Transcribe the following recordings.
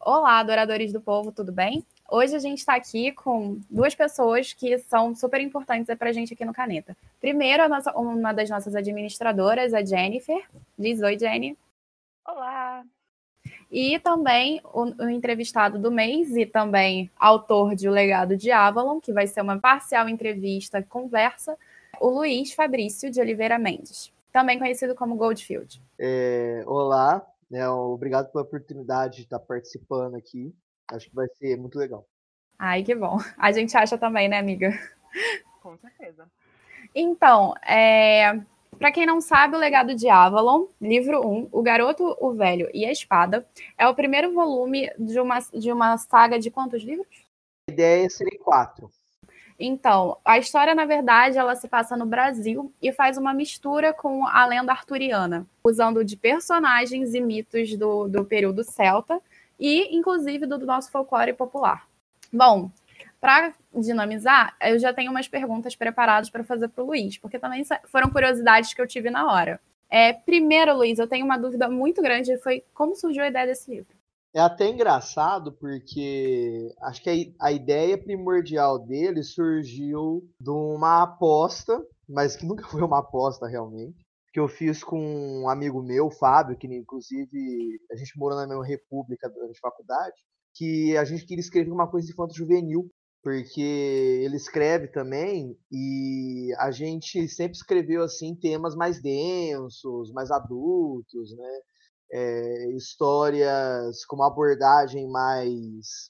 Olá, adoradores do povo, tudo bem? Hoje a gente está aqui com duas pessoas que são super importantes para a gente aqui no Caneta. Primeiro, nossa, uma das nossas administradoras, a Jennifer. Diz oi, Jenny. Olá. E também o, o, entrevistado do mês e também autor de O Legado de Avalon, que vai ser uma parcial entrevista, conversa, o Luiz Fabrício de Oliveira Mendes, também conhecido como Goldfield. É, olá, né, obrigado pela oportunidade de estar participando aqui. Acho que vai ser muito legal. Ai, que bom. A gente acha também, né, amiga? Com certeza. Então, é, para quem não sabe, O Legado de Avalon, livro 1, O Garoto, o Velho e a Espada, é o primeiro volume de uma, de uma saga de quantos livros? A ideia seria quatro. Então, a história, na verdade, ela se passa no Brasil e faz uma mistura com a lenda arturiana, usando de personagens e mitos do, do período celta e, inclusive, do, do nosso folclore popular. Bom, para dinamizar, eu já tenho umas perguntas preparadas para fazer para o Luiz, porque também foram curiosidades que eu tive na hora. É, primeiro, Luiz, eu tenho uma dúvida muito grande, foi como surgiu a ideia desse livro? É até engraçado porque acho que a, a ideia primordial dele surgiu de uma aposta, mas que nunca foi uma aposta realmente, que eu fiz com um amigo meu, Fábio, que inclusive a gente morou na mesma república durante a faculdade, que a gente queria escrever uma coisa de infanto juvenil, porque ele escreve também e a gente sempre escreveu assim temas mais densos, mais adultos, né? É, histórias com uma abordagem mais,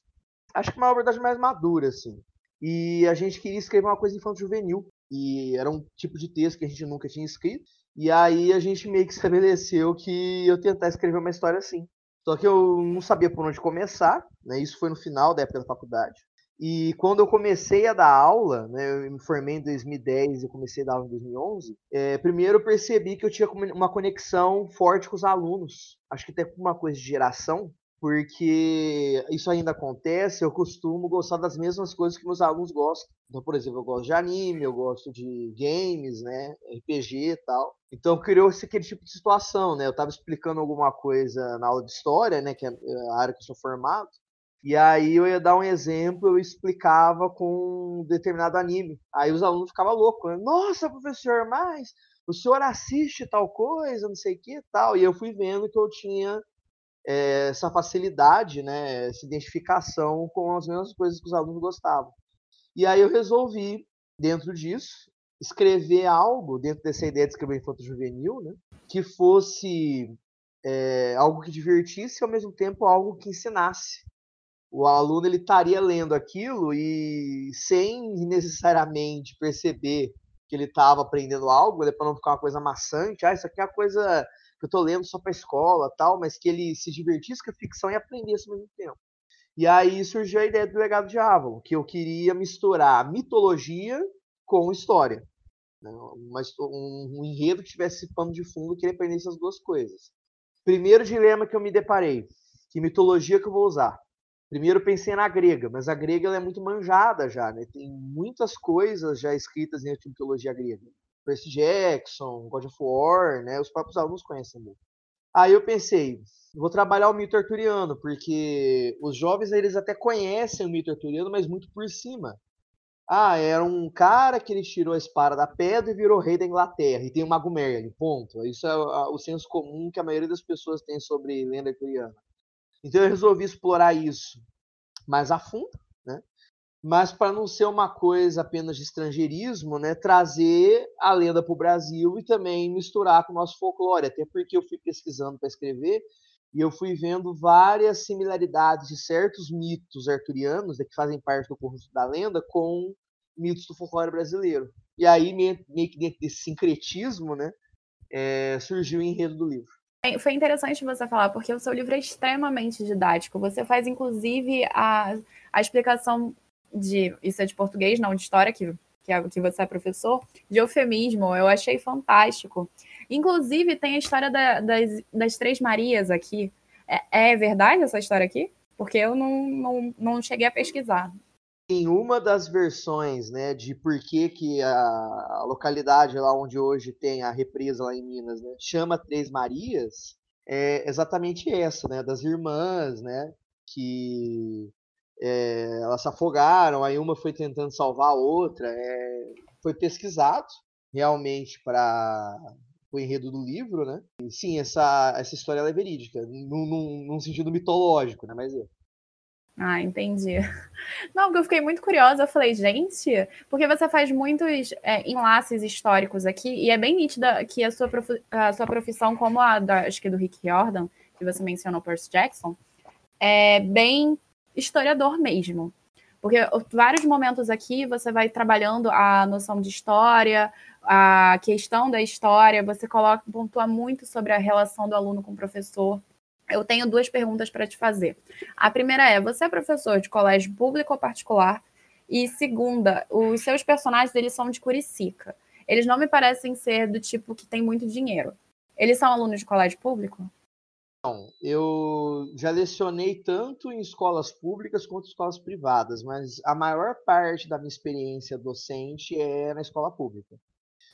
acho que uma abordagem mais madura assim. E a gente queria escrever uma coisa infanto juvenil e era um tipo de texto que a gente nunca tinha escrito e aí a gente meio que estabeleceu que eu tentar escrever uma história assim. Só que eu não sabia por onde começar, né? Isso foi no final da época da faculdade. E quando eu comecei a dar aula, né, eu me formei em 2010 e comecei a dar aula em 2011, é, primeiro eu percebi que eu tinha uma conexão forte com os alunos. Acho que até uma coisa de geração, porque isso ainda acontece, eu costumo gostar das mesmas coisas que meus alunos gostam. Então, por exemplo, eu gosto de anime, eu gosto de games, né, RPG e tal. Então criou-se aquele tipo de situação, né? Eu estava explicando alguma coisa na aula de história, né, que é a área que eu sou formado, e aí eu ia dar um exemplo, eu explicava com um determinado anime. Aí os alunos ficavam loucos, né? Nossa, professor, mas o senhor assiste tal coisa, não sei o que tal. E eu fui vendo que eu tinha é, essa facilidade, né, essa identificação com as mesmas coisas que os alunos gostavam. E aí eu resolvi, dentro disso, escrever algo, dentro dessa ideia de escrever infanto juvenil, né, que fosse é, algo que divertisse e ao mesmo tempo algo que ensinasse. O aluno ele estaria lendo aquilo e sem necessariamente perceber que ele estava aprendendo algo, né, para não ficar uma coisa maçante, ah, isso aqui é uma coisa que eu tô lendo só para escola, tal, mas que ele se divertisse com a ficção e aprendesse ao mesmo tempo. E aí surgiu a ideia do legado de Avalon, que eu queria misturar mitologia com história. Né? Mas um, um enredo que tivesse pano de fundo que ele aprendesse as duas coisas. Primeiro dilema que eu me deparei, que mitologia que eu vou usar? Primeiro pensei na grega, mas a grega é muito manjada já, né? Tem muitas coisas já escritas dentro de mitologia grega. Percy Jackson, God of War, né? Os próprios alunos conhecem muito. Aí eu pensei, vou trabalhar o mito arturiano, porque os jovens eles até conhecem o mito arturiano, mas muito por cima. Ah, era um cara que ele tirou a espada da pedra e virou rei da Inglaterra, e tem o Mago Merlin, ponto. Isso é o senso comum que a maioria das pessoas tem sobre lenda arturiana. Então eu resolvi explorar isso mais a fundo, né? mas para não ser uma coisa apenas de estrangeirismo, né, trazer a lenda para o Brasil e também misturar com o nosso folclore, até porque eu fui pesquisando para escrever e eu fui vendo várias similaridades de certos mitos arturianos, né, que fazem parte do conjunto da lenda, com mitos do folclore brasileiro. E aí, meio, que dentro desse sincretismo, né, é, surgiu o enredo do livro. Foi interessante você falar, porque o seu livro é extremamente didático. Você faz, inclusive, a, a explicação de isso é de português, não de história, que, que, é, que você é professor, de eufemismo, eu achei fantástico. Inclusive, tem a história da, das, das Três Marias aqui. É, é, verdade essa história aqui? Porque eu não, não, não cheguei a pesquisar. Em uma das versões, né, de por que, que a localidade lá onde hoje tem a represa lá em Minas, né, chama Três Marias, é exatamente essa, né, das irmãs, né, que é, elas se afogaram, aí uma foi tentando salvar a outra, é, foi pesquisado realmente para o enredo do livro, né? E, sim, essa, essa história é verídica, num, num, num sentido mitológico, né? Mas é. Ah, entendi. Não, porque eu fiquei muito curiosa. Eu falei, gente, porque você faz muitos é, enlaces históricos aqui, e é bem nítida que a sua, prof... a sua profissão, como a da, acho que do Rick Jordan, que você mencionou, Percy Jackson, é bem historiador mesmo. Porque vários momentos aqui você vai trabalhando a noção de história, a questão da história, você coloca, pontua muito sobre a relação do aluno com o professor. Eu tenho duas perguntas para te fazer. A primeira é: você é professor de colégio público ou particular? E segunda, os seus personagens eles são de Curicica. Eles não me parecem ser do tipo que tem muito dinheiro. Eles são alunos de colégio público? Não, eu já lecionei tanto em escolas públicas quanto em escolas privadas, mas a maior parte da minha experiência docente é na escola pública.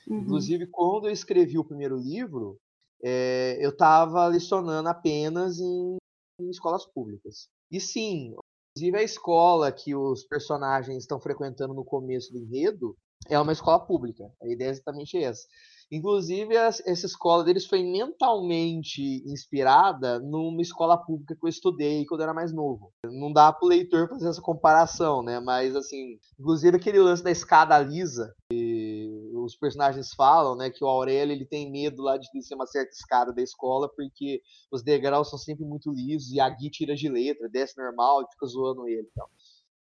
Uhum. Inclusive, quando eu escrevi o primeiro livro, é, eu estava lecionando apenas em, em, escolas públicas. E sim, inclusive a escola que os personagens estão frequentando no começo do enredo é uma escola pública. A ideia é exatamente essa. Inclusive, essa escola deles foi mentalmente inspirada numa escola pública que eu estudei quando eu era mais novo. Não dá para o leitor fazer essa comparação, né? Mas, assim, inclusive aquele lance da escada lisa, os personagens falam, né, que o Aurélio ele tem medo lá de descer uma certa escada da escola porque os degraus são sempre muito lisos e a Gui tira de letra, desce normal e fica zoando ele. Então.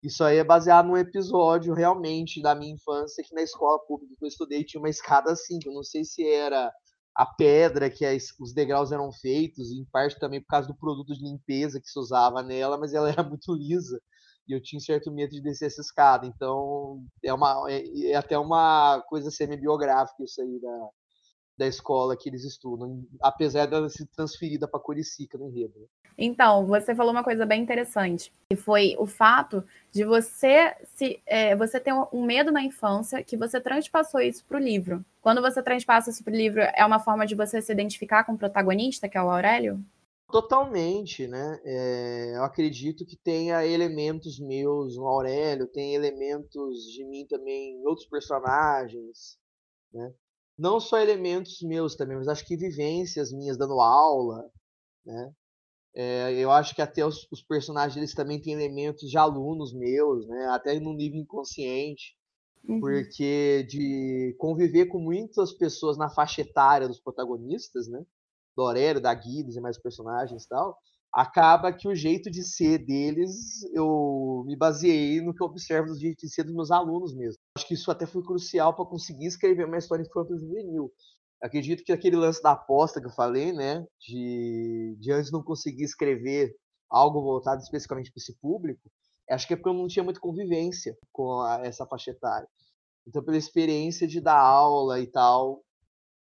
Isso aí é baseado num episódio realmente da minha infância que na escola pública que eu estudei tinha uma escada assim, que eu não sei se era a pedra que as, os degraus eram feitos, em parte também por causa do produto de limpeza que se usava nela, mas ela era muito lisa e eu tinha certo medo de descer essa escada. Então, é, uma, é, é até uma coisa semi-biográfica isso aí da, da escola que eles estudam, apesar dela ser transferida para Curicica no enredo. Né? Então, você falou uma coisa bem interessante, que foi o fato de você se é, você ter um medo na infância que você transpassou isso para o livro. Quando você transpassa isso para o livro, é uma forma de você se identificar com o protagonista, que é o Aurélio? Totalmente, né? É, eu acredito que tenha elementos meus no Aurélio, tem elementos de mim também em outros personagens, né? Não só elementos meus também, mas acho que vivências minhas dando aula, né? É, eu acho que até os, os, personagens eles também têm elementos de alunos meus, né? Até no nível inconsciente, uhum. porque de conviver com muitas pessoas na faixa etária dos protagonistas, né? Do Aurélio, da Guidos e mais personagens e tal, acaba que o jeito de ser deles, eu me baseei no que eu observo do jeito de ser dos meus alunos mesmo. Acho que isso até foi crucial para conseguir escrever uma história infantil juvenil. Acredito que aquele lance da aposta que eu falei, né, de, de antes não conseguir escrever algo voltado especificamente para esse público, acho que é porque eu não tinha muita convivência com a, essa faixa etária. Então, pela experiência de dar aula e tal,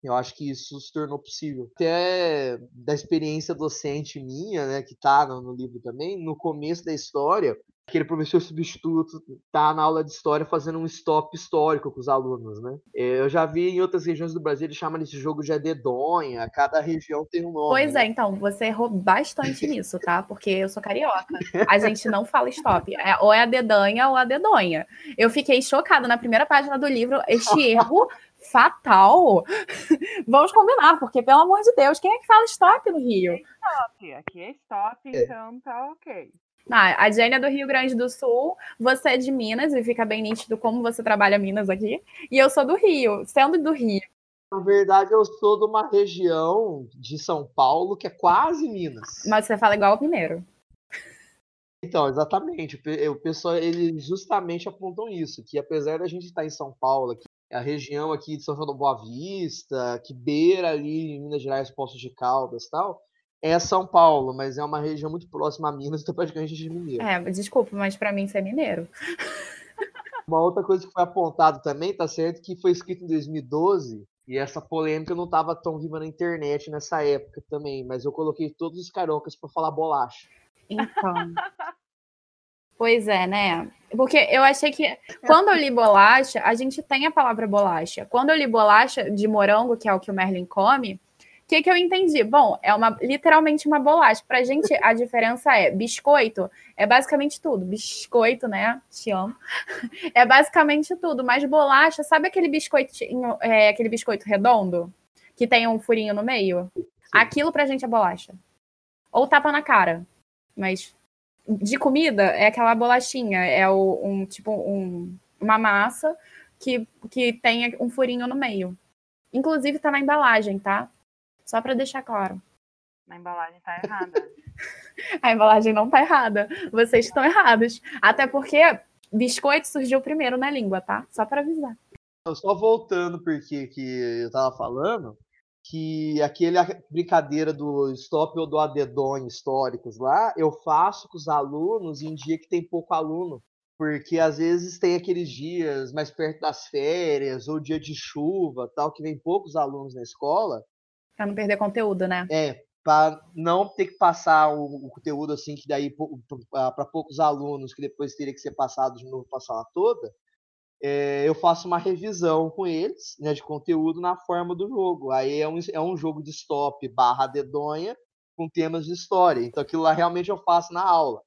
eu acho que isso se tornou possível. Até da experiência docente minha, né, que está no, livro também, no começo da história, aquele professor substituto tá na aula de história fazendo um stop histórico com os alunos, né? Eu já vi em outras regiões do Brasil, eles chamam esse jogo de dedonha, cada região tem um nome. Pois é, né? então, você errou bastante nisso, tá? Porque eu sou carioca. A gente não fala stop. É, ou é a dedanha ou a dedonha. Eu fiquei chocada na primeira página do livro, este erro fatal. Vamos combinar, porque, pelo amor de Deus, quem é que fala stop no Rio? Stop, aqui é stop, é. então tá ok. Ah, a Jane é do Rio Grande do Sul, você é de Minas, e fica bem nítido como você trabalha Minas aqui, e eu sou do Rio, sendo do Rio. Na verdade, eu sou de uma região de São Paulo que é quase Minas. Mas você fala igual o mineiro. Então, exatamente. O pessoal, eles justamente apontam isso, que apesar da gente estar em São Paulo, aqui, a região aqui de São João do Boa Vista, que beira ali em Minas Gerais, Poços de Caldas e tal, é São Paulo, mas é uma região muito próxima a Minas, então praticamente a gente é mineiro. É, desculpa, mas para mim você é mineiro. Uma outra coisa que foi apontado também, tá certo, que foi escrito em 2012, e essa polêmica não estava tão viva na internet nessa época também, mas eu coloquei todos os cariocas para falar bolacha. Então. Pois é, né? Porque eu achei que quando eu li bolacha, a gente tem a palavra bolacha. Quando eu li bolacha de morango, que é o que o Merlin come, o que, que eu entendi? Bom, é uma literalmente uma bolacha. Pra gente, a diferença é biscoito, é basicamente tudo. Biscoito, né? Te amo. É basicamente tudo. Mas bolacha, sabe aquele biscoitinho, é, aquele biscoito redondo? Que tem um furinho no meio? Aquilo pra gente é bolacha. Ou tapa na cara. Mas de comida é aquela bolachinha, é o, um tipo um, uma massa que, que tem um furinho no meio. Inclusive tá na embalagem, tá? Só para deixar claro. Na embalagem tá errada. a embalagem não tá errada. Vocês estão errados. Até porque biscoito surgiu primeiro na língua, tá? Só para avisar. Só voltando porque que eu tava falando, que aquele brincadeira do stop ou do adedon históricos lá, eu faço com os alunos em dia que tem pouco aluno, porque às vezes tem aqueles dias mais perto das férias ou dia de chuva, tal, que vem poucos alunos na escola. Para não perder conteúdo, né? É, para não ter que passar o, o conteúdo assim que daí para poucos alunos que depois teria que ser passado de novo para a sala toda é, eu faço uma revisão com eles, né, de conteúdo na forma do jogo. Aí é um, é um jogo de stop barra dedonha com temas de história. Então aquilo lá realmente eu faço na aula.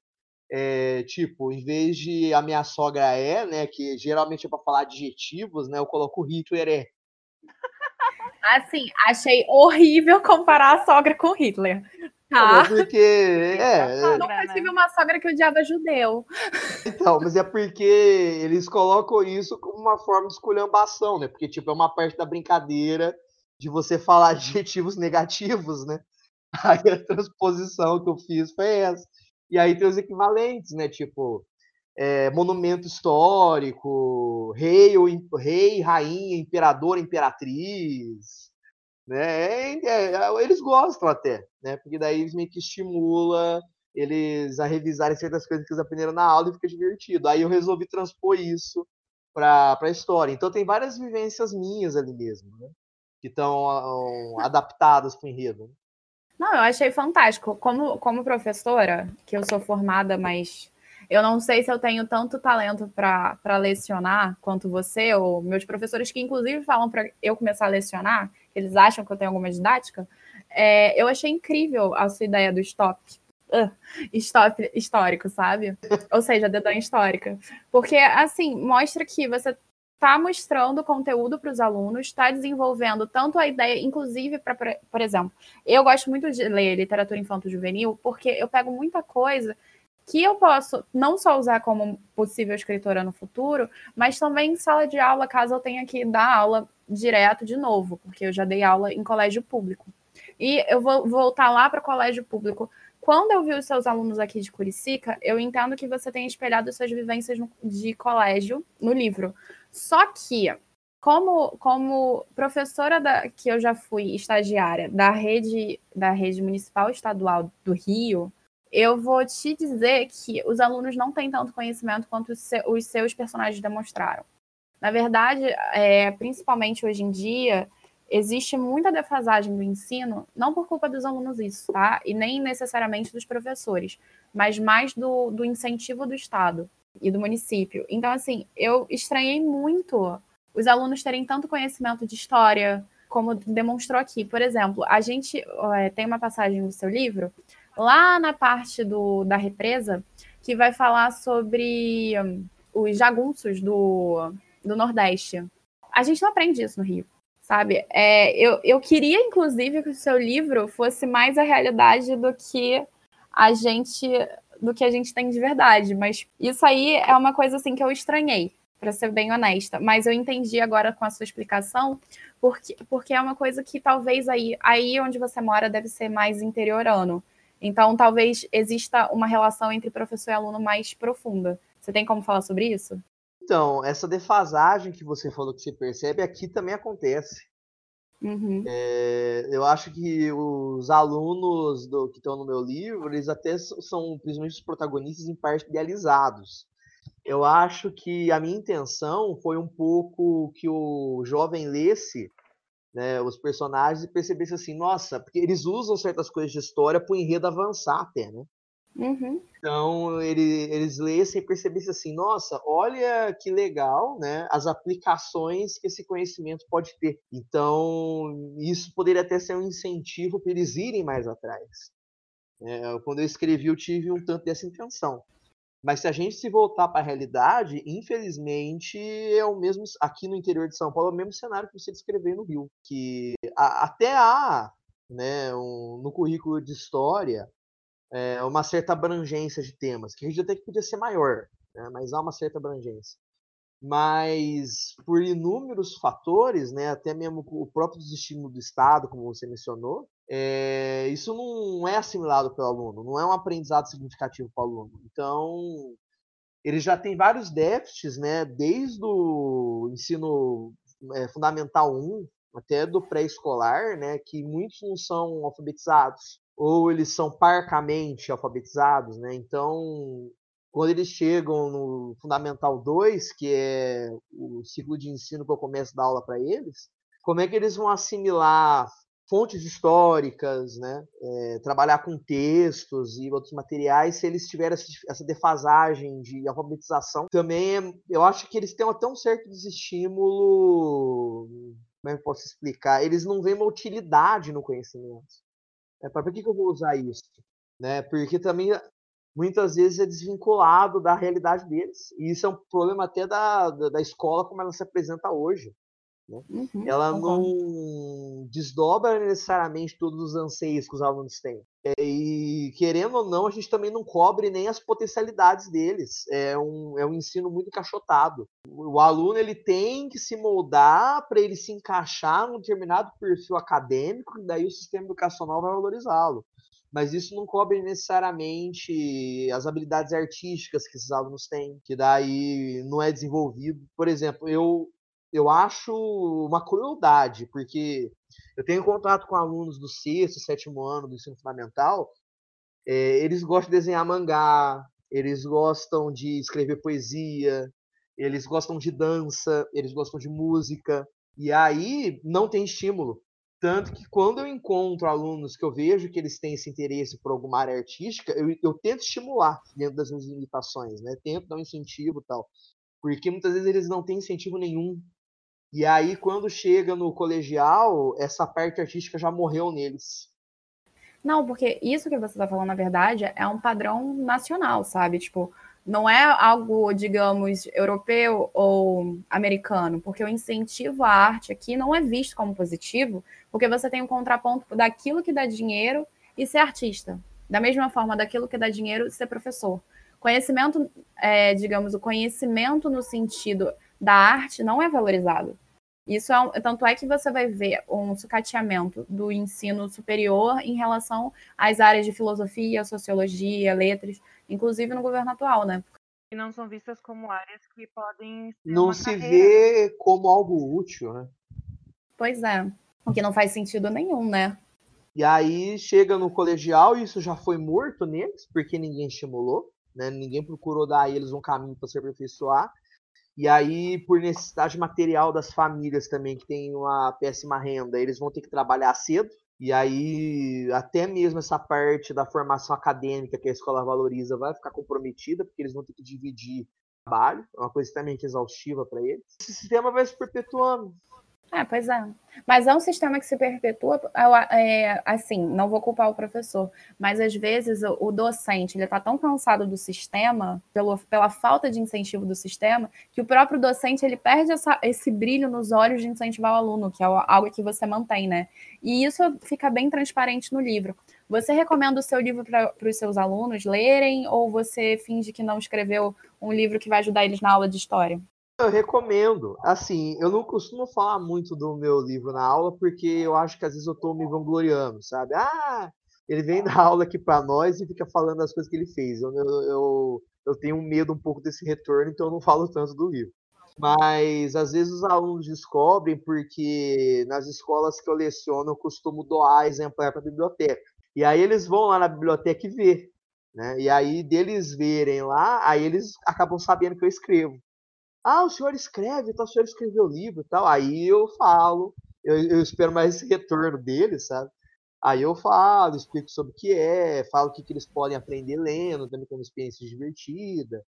É, tipo, em vez de a minha sogra é, né, que geralmente é para falar adjetivos, né, eu coloco Hitler é. Assim, achei horrível comparar a sogra com Hitler. Tá. Porque. É, eu nunca né? tive uma sogra que odiava judeu. Então, mas é porque eles colocam isso como uma forma de esculhambação, né? Porque, tipo, é uma parte da brincadeira de você falar adjetivos negativos, né? Aí a transposição que eu fiz foi essa. E aí tem os equivalentes, né? Tipo, é, monumento histórico, rei, rei, rainha, imperador, imperatriz né? É, é, eles gostam até, né? Porque daí eles meio que estimula eles a revisarem certas coisas que eles aprenderam na aula e fica divertido. Aí eu resolvi transpor isso para a história. Então tem várias vivências minhas ali mesmo, né? Que estão adaptadas para o enredo. Não, eu achei fantástico. Como, como professora, que eu sou formada, mas eu não sei se eu tenho tanto talento para lecionar quanto você, ou meus professores que, inclusive, falam para eu começar a lecionar, eles acham que eu tenho alguma didática. É, eu achei incrível a sua ideia do stop. Uh, stop histórico, sabe? Ou seja, dedão histórica. Porque, assim, mostra que você está mostrando conteúdo para os alunos, está desenvolvendo tanto a ideia, inclusive, para, por exemplo, eu gosto muito de ler literatura infanto-juvenil, porque eu pego muita coisa que eu posso não só usar como possível escritora no futuro, mas também em sala de aula, caso eu tenha que dar aula direto de novo, porque eu já dei aula em colégio público. E eu vou voltar lá para colégio público. Quando eu vi os seus alunos aqui de Curicica, eu entendo que você tem espelhado suas vivências de colégio no livro. Só que, como, como professora da, que eu já fui estagiária da rede, da rede municipal estadual do Rio, eu vou te dizer que os alunos não têm tanto conhecimento quanto os seus personagens demonstraram. Na verdade, é, principalmente hoje em dia, existe muita defasagem do ensino, não por culpa dos alunos isso, tá? E nem necessariamente dos professores, mas mais do, do incentivo do Estado e do município. Então, assim, eu estranhei muito os alunos terem tanto conhecimento de história, como demonstrou aqui. Por exemplo, a gente é, tem uma passagem no seu livro lá na parte do, da represa, que vai falar sobre um, os jagunços do, do Nordeste. A gente não aprende isso no Rio, sabe? É, eu, eu queria, inclusive, que o seu livro fosse mais a realidade do que a gente do que a gente tem de verdade, mas isso aí é uma coisa assim que eu estranhei, para ser bem honesta, mas eu entendi agora com a sua explicação, porque, porque é uma coisa que talvez aí, aí onde você mora deve ser mais interiorano. Então, talvez exista uma relação entre professor e aluno mais profunda. Você tem como falar sobre isso? Então, essa defasagem que você falou que você percebe aqui também acontece. Uhum. É, eu acho que os alunos do, que estão no meu livro, eles até são, principalmente os protagonistas, em parte idealizados. Eu acho que a minha intenção foi um pouco que o jovem lesse né, os personagens e percebesse assim, nossa, porque eles usam certas coisas de história para o enredo avançar até, né? Uhum. Então, ele, eles leem sem perceber assim, nossa, olha que legal, né? As aplicações que esse conhecimento pode ter. Então, isso poderia até ser um incentivo para eles irem mais atrás. É, quando eu escrevi, eu tive um tanto dessa intenção. Mas se a gente se voltar para a realidade, infelizmente é o mesmo aqui no interior de São Paulo, é o mesmo cenário que você descreveu no Rio, que a, até há, né, um, no currículo de história, é, uma certa abrangência de temas, que a gente até que podia ser maior, né, mas há uma certa abrangência. Mas por inúmeros fatores, né, até mesmo o próprio desestímulo do Estado, como você mencionou, é, isso não é assimilado pelo aluno, não é um aprendizado significativo para o aluno. Então, ele já tem vários déficits, né, desde o ensino é, fundamental 1 até do pré-escolar, né, que muitos não são alfabetizados ou eles são parcamente alfabetizados, né? Então, quando eles chegam no Fundamental 2, que é o ciclo de ensino que eu começo a dar aula para eles, como é que eles vão assimilar fontes históricas, né? É, trabalhar com textos e outros materiais, se eles tiverem essa defasagem de alfabetização, também eu acho que eles têm até um certo desestímulo. Como é que eu posso explicar? Eles não veem uma utilidade no conhecimento. É, para que, que eu vou usar isso? Né? Porque também muitas vezes é desvinculado da realidade deles. E isso é um problema até da, da, da escola como ela se apresenta hoje. Né? Uhum, ela não desdobra necessariamente todos os anseios que os alunos têm. E querendo ou não, a gente também não cobre nem as potencialidades deles. É um, é um ensino muito encaixotado. O aluno ele tem que se moldar para ele se encaixar num determinado perfil acadêmico, e daí o sistema educacional vai valorizá-lo. Mas isso não cobre necessariamente as habilidades artísticas que esses alunos têm, que daí não é desenvolvido. Por exemplo, eu eu acho uma crueldade, porque eu tenho contato com alunos do sexto, sétimo ano do ensino fundamental, é, eles gostam de desenhar mangá, eles gostam de escrever poesia, eles gostam de dança, eles gostam de música, e aí não tem estímulo. Tanto que quando eu encontro alunos que eu vejo que eles têm esse interesse por alguma área artística, eu, eu tento estimular dentro das minhas limitações, né? Tento dar um incentivo e tal. Porque muitas vezes eles não têm incentivo nenhum e aí, quando chega no colegial, essa parte artística já morreu neles. Não, porque isso que você está falando, na verdade, é um padrão nacional, sabe? Tipo, não é algo, digamos, europeu ou americano, porque o incentivo à arte aqui não é visto como positivo, porque você tem um contraponto daquilo que dá dinheiro e ser artista. Da mesma forma, daquilo que dá dinheiro e ser professor. Conhecimento, é, digamos, o conhecimento no sentido da arte não é valorizado. Isso é, tanto é que você vai ver um sucateamento do ensino superior em relação às áreas de filosofia, sociologia, letras, inclusive no governo atual, né? E não são vistas como áreas que podem. não se carreira. vê como algo útil, né? Pois é. O que não faz sentido nenhum, né? E aí chega no colegial, e isso já foi morto neles, porque ninguém estimulou, né? Ninguém procurou dar a eles um caminho para se aperfeiçoar. E aí, por necessidade material das famílias também, que tem uma péssima renda, eles vão ter que trabalhar cedo. E aí, até mesmo essa parte da formação acadêmica que a escola valoriza vai ficar comprometida, porque eles vão ter que dividir trabalho, é uma coisa extremamente exaustiva para eles. Esse sistema vai se perpetuando. É, pois é. Mas é um sistema que se perpetua, é, assim, não vou culpar o professor, mas às vezes o, o docente, ele está tão cansado do sistema, pelo, pela falta de incentivo do sistema, que o próprio docente, ele perde essa, esse brilho nos olhos de incentivar o aluno, que é algo que você mantém, né? E isso fica bem transparente no livro. Você recomenda o seu livro para os seus alunos lerem ou você finge que não escreveu um livro que vai ajudar eles na aula de história? Eu recomendo. Assim, eu não costumo falar muito do meu livro na aula, porque eu acho que às vezes eu tô me vangloriando, sabe? Ah, ele vem dar aula aqui para nós e fica falando as coisas que ele fez. Eu, eu, eu, eu tenho medo um pouco desse retorno, então eu não falo tanto do livro. Mas às vezes os alunos descobrem porque nas escolas que eu leciono eu costumo doar exemplar para a biblioteca. E aí eles vão lá na biblioteca e ver. Né? E aí deles verem lá, aí eles acabam sabendo que eu escrevo. Ah, o senhor escreve, tá? o senhor escreveu livro e tal. Aí eu falo, eu, eu espero mais esse retorno dele, sabe? Aí eu falo, explico sobre o que é, falo o que, que eles podem aprender lendo, também como experiência divertida.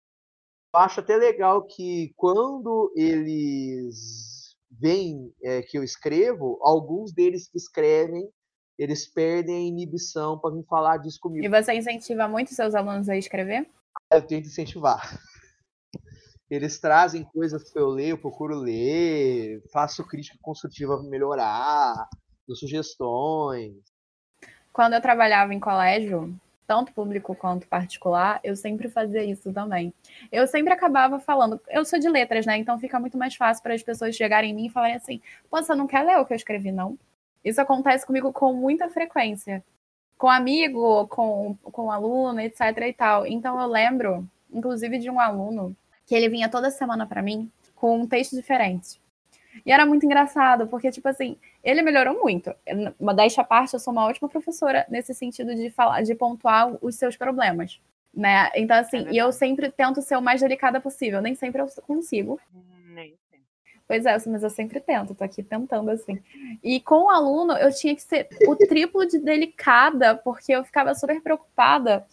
Eu acho até legal que quando eles veem é, que eu escrevo, alguns deles que escrevem, eles perdem a inibição para vir falar disso comigo. E você incentiva muito seus alunos a escrever? Eu tento incentivar. Eles trazem coisas que eu leio, eu procuro ler, faço crítica construtiva para melhorar, dou sugestões. Quando eu trabalhava em colégio, tanto público quanto particular, eu sempre fazia isso também. Eu sempre acabava falando, eu sou de letras, né? Então fica muito mais fácil para as pessoas chegarem em mim e falarem assim: Pô, você não quer ler o que eu escrevi, não? Isso acontece comigo com muita frequência. Com amigo, com, com aluno, etc e tal. Então eu lembro, inclusive, de um aluno que ele vinha toda semana para mim com um texto diferente. E era muito engraçado, porque, tipo assim, ele melhorou muito. Modéstia à parte, eu sou uma ótima professora nesse sentido de falar, de pontuar os seus problemas. Né? Então, assim, é e eu sempre tento ser o mais delicada possível. Nem sempre eu consigo. Nem sempre. Pois é, mas eu sempre tento, tô aqui tentando assim. E com o aluno, eu tinha que ser o triplo de delicada, porque eu ficava super preocupada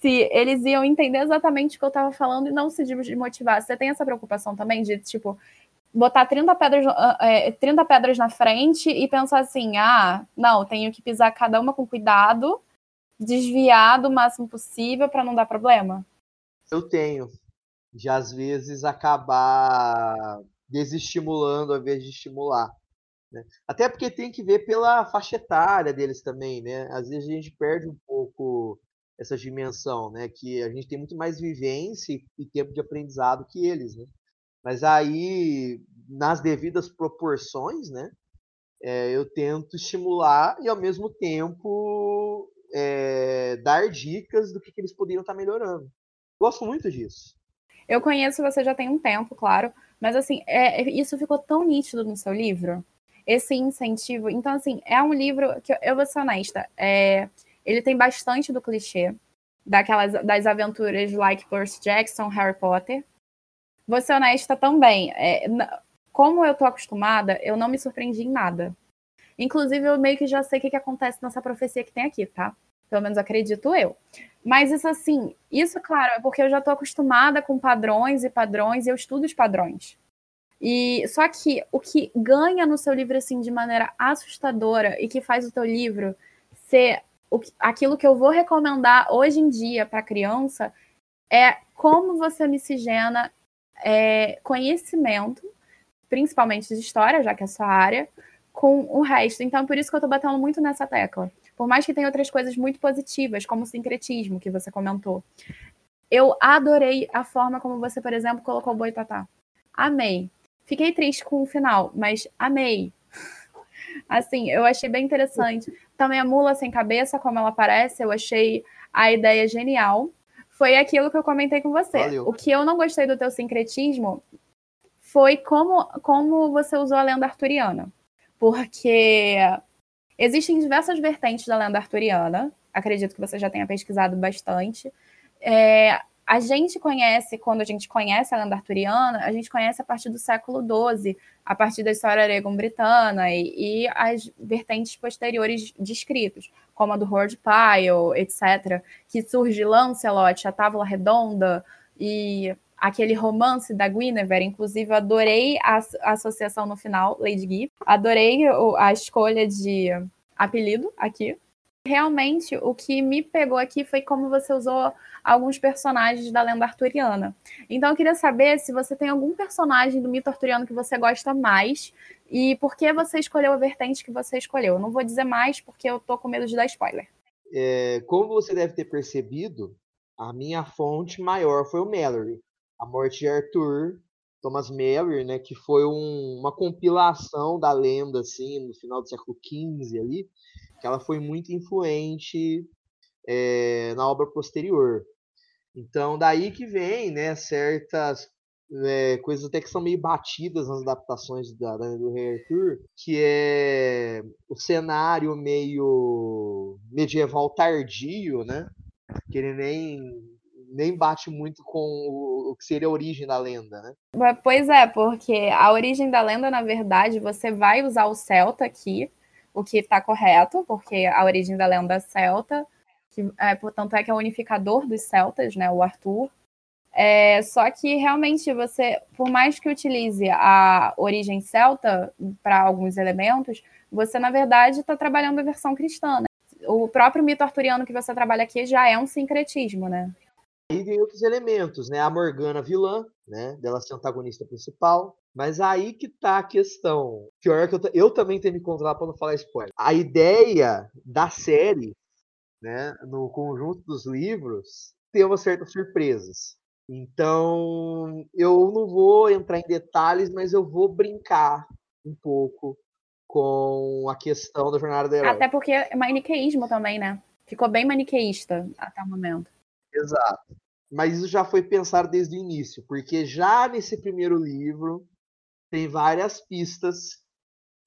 se eles iam entender exatamente o que eu estava falando e não se desmotivar. Você tem essa preocupação também de, tipo, botar 30 pedras, é, 30 pedras na frente e pensar assim: ah, não, tenho que pisar cada uma com cuidado, desviar do máximo possível para não dar problema? Eu tenho. De às vezes acabar desestimulando ao invés de estimular. Né? Até porque tem que ver pela faixa etária deles também, né? Às vezes a gente perde um pouco essa dimensão, né? Que a gente tem muito mais vivência e tempo de aprendizado que eles, né? Mas aí, nas devidas proporções, né? É, eu tento estimular e ao mesmo tempo é, dar dicas do que, que eles poderiam estar melhorando. Gosto muito disso. Eu conheço você já tem um tempo, claro, mas assim, é, isso ficou tão nítido no seu livro, esse incentivo. Então, assim, é um livro que eu vou ser honesta, é, ele tem bastante do clichê daquelas das aventuras like Percy Jackson, Harry Potter. Ser honesta também. É, como eu tô acostumada, eu não me surpreendi em nada. Inclusive, eu meio que já sei o que, que acontece nessa profecia que tem aqui, tá? Pelo menos acredito eu. Mas isso assim, isso, claro, é porque eu já tô acostumada com padrões e padrões e eu estudo os padrões. E só que o que ganha no seu livro assim de maneira assustadora e que faz o teu livro ser o, aquilo que eu vou recomendar hoje em dia para criança é como você miscigena é, conhecimento, principalmente de história, já que é a sua área, com o resto. Então, por isso que eu estou batendo muito nessa tecla. Por mais que tenha outras coisas muito positivas, como o sincretismo, que você comentou. Eu adorei a forma como você, por exemplo, colocou o Boitatá. Amei. Fiquei triste com o final, mas amei. Assim, eu achei bem interessante. Também a mula sem cabeça, como ela aparece, eu achei a ideia genial. Foi aquilo que eu comentei com você. Valeu. O que eu não gostei do teu sincretismo foi como, como você usou a lenda arturiana. Porque existem diversas vertentes da lenda arturiana. Acredito que você já tenha pesquisado bastante. É, a gente conhece, quando a gente conhece a lenda arturiana, a gente conhece a partir do século XII, a partir da história aregão-britana e, e, as vertentes posteriores descritos, como a do Horde Pyle, etc., que surge Lancelot, a Távola Redonda e aquele romance da Guinevere, inclusive adorei a, a associação no final, Lady Guy, adorei a escolha de apelido aqui, realmente o que me pegou aqui foi como você usou alguns personagens da lenda arturiana. Então eu queria saber se você tem algum personagem do mito arturiano que você gosta mais e por que você escolheu a vertente que você escolheu. Eu não vou dizer mais porque eu tô com medo de dar spoiler. É, como você deve ter percebido, a minha fonte maior foi o Mallory. A Morte de Arthur, Thomas Mallory, né, que foi um, uma compilação da lenda assim no final do século XV ali, que ela foi muito influente é, na obra posterior. Então, daí que vem, né, certas é, coisas até que são meio batidas nas adaptações da, da, do Rei Arthur, que é o cenário meio medieval tardio, né, que ele nem nem bate muito com o, que seria a origem da lenda, né? Pois é, porque a origem da lenda, na verdade, você vai usar o celta aqui, o que está correto, porque a origem da lenda é celta, que, é, portanto, é que é o unificador dos celtas, né, o Arthur. É, só que realmente você, por mais que utilize a origem celta para alguns elementos, você na verdade está trabalhando a versão cristã. Né? O próprio mito arturiano que você trabalha aqui já é um sincretismo, né? Aí vem outros elementos, né? A Morgana vilã, né? Dela ser antagonista principal. Mas aí que tá a questão. Pior é que eu, eu também tenho que me controlar para não falar spoiler. A ideia da série, né? No conjunto dos livros, tem umas certas surpresas. Então, eu não vou entrar em detalhes, mas eu vou brincar um pouco com a questão da jornada do herói. Até porque é maniqueísmo também, né? Ficou bem maniqueísta até o momento. Exato. Mas isso já foi pensado desde o início, porque já nesse primeiro livro tem várias pistas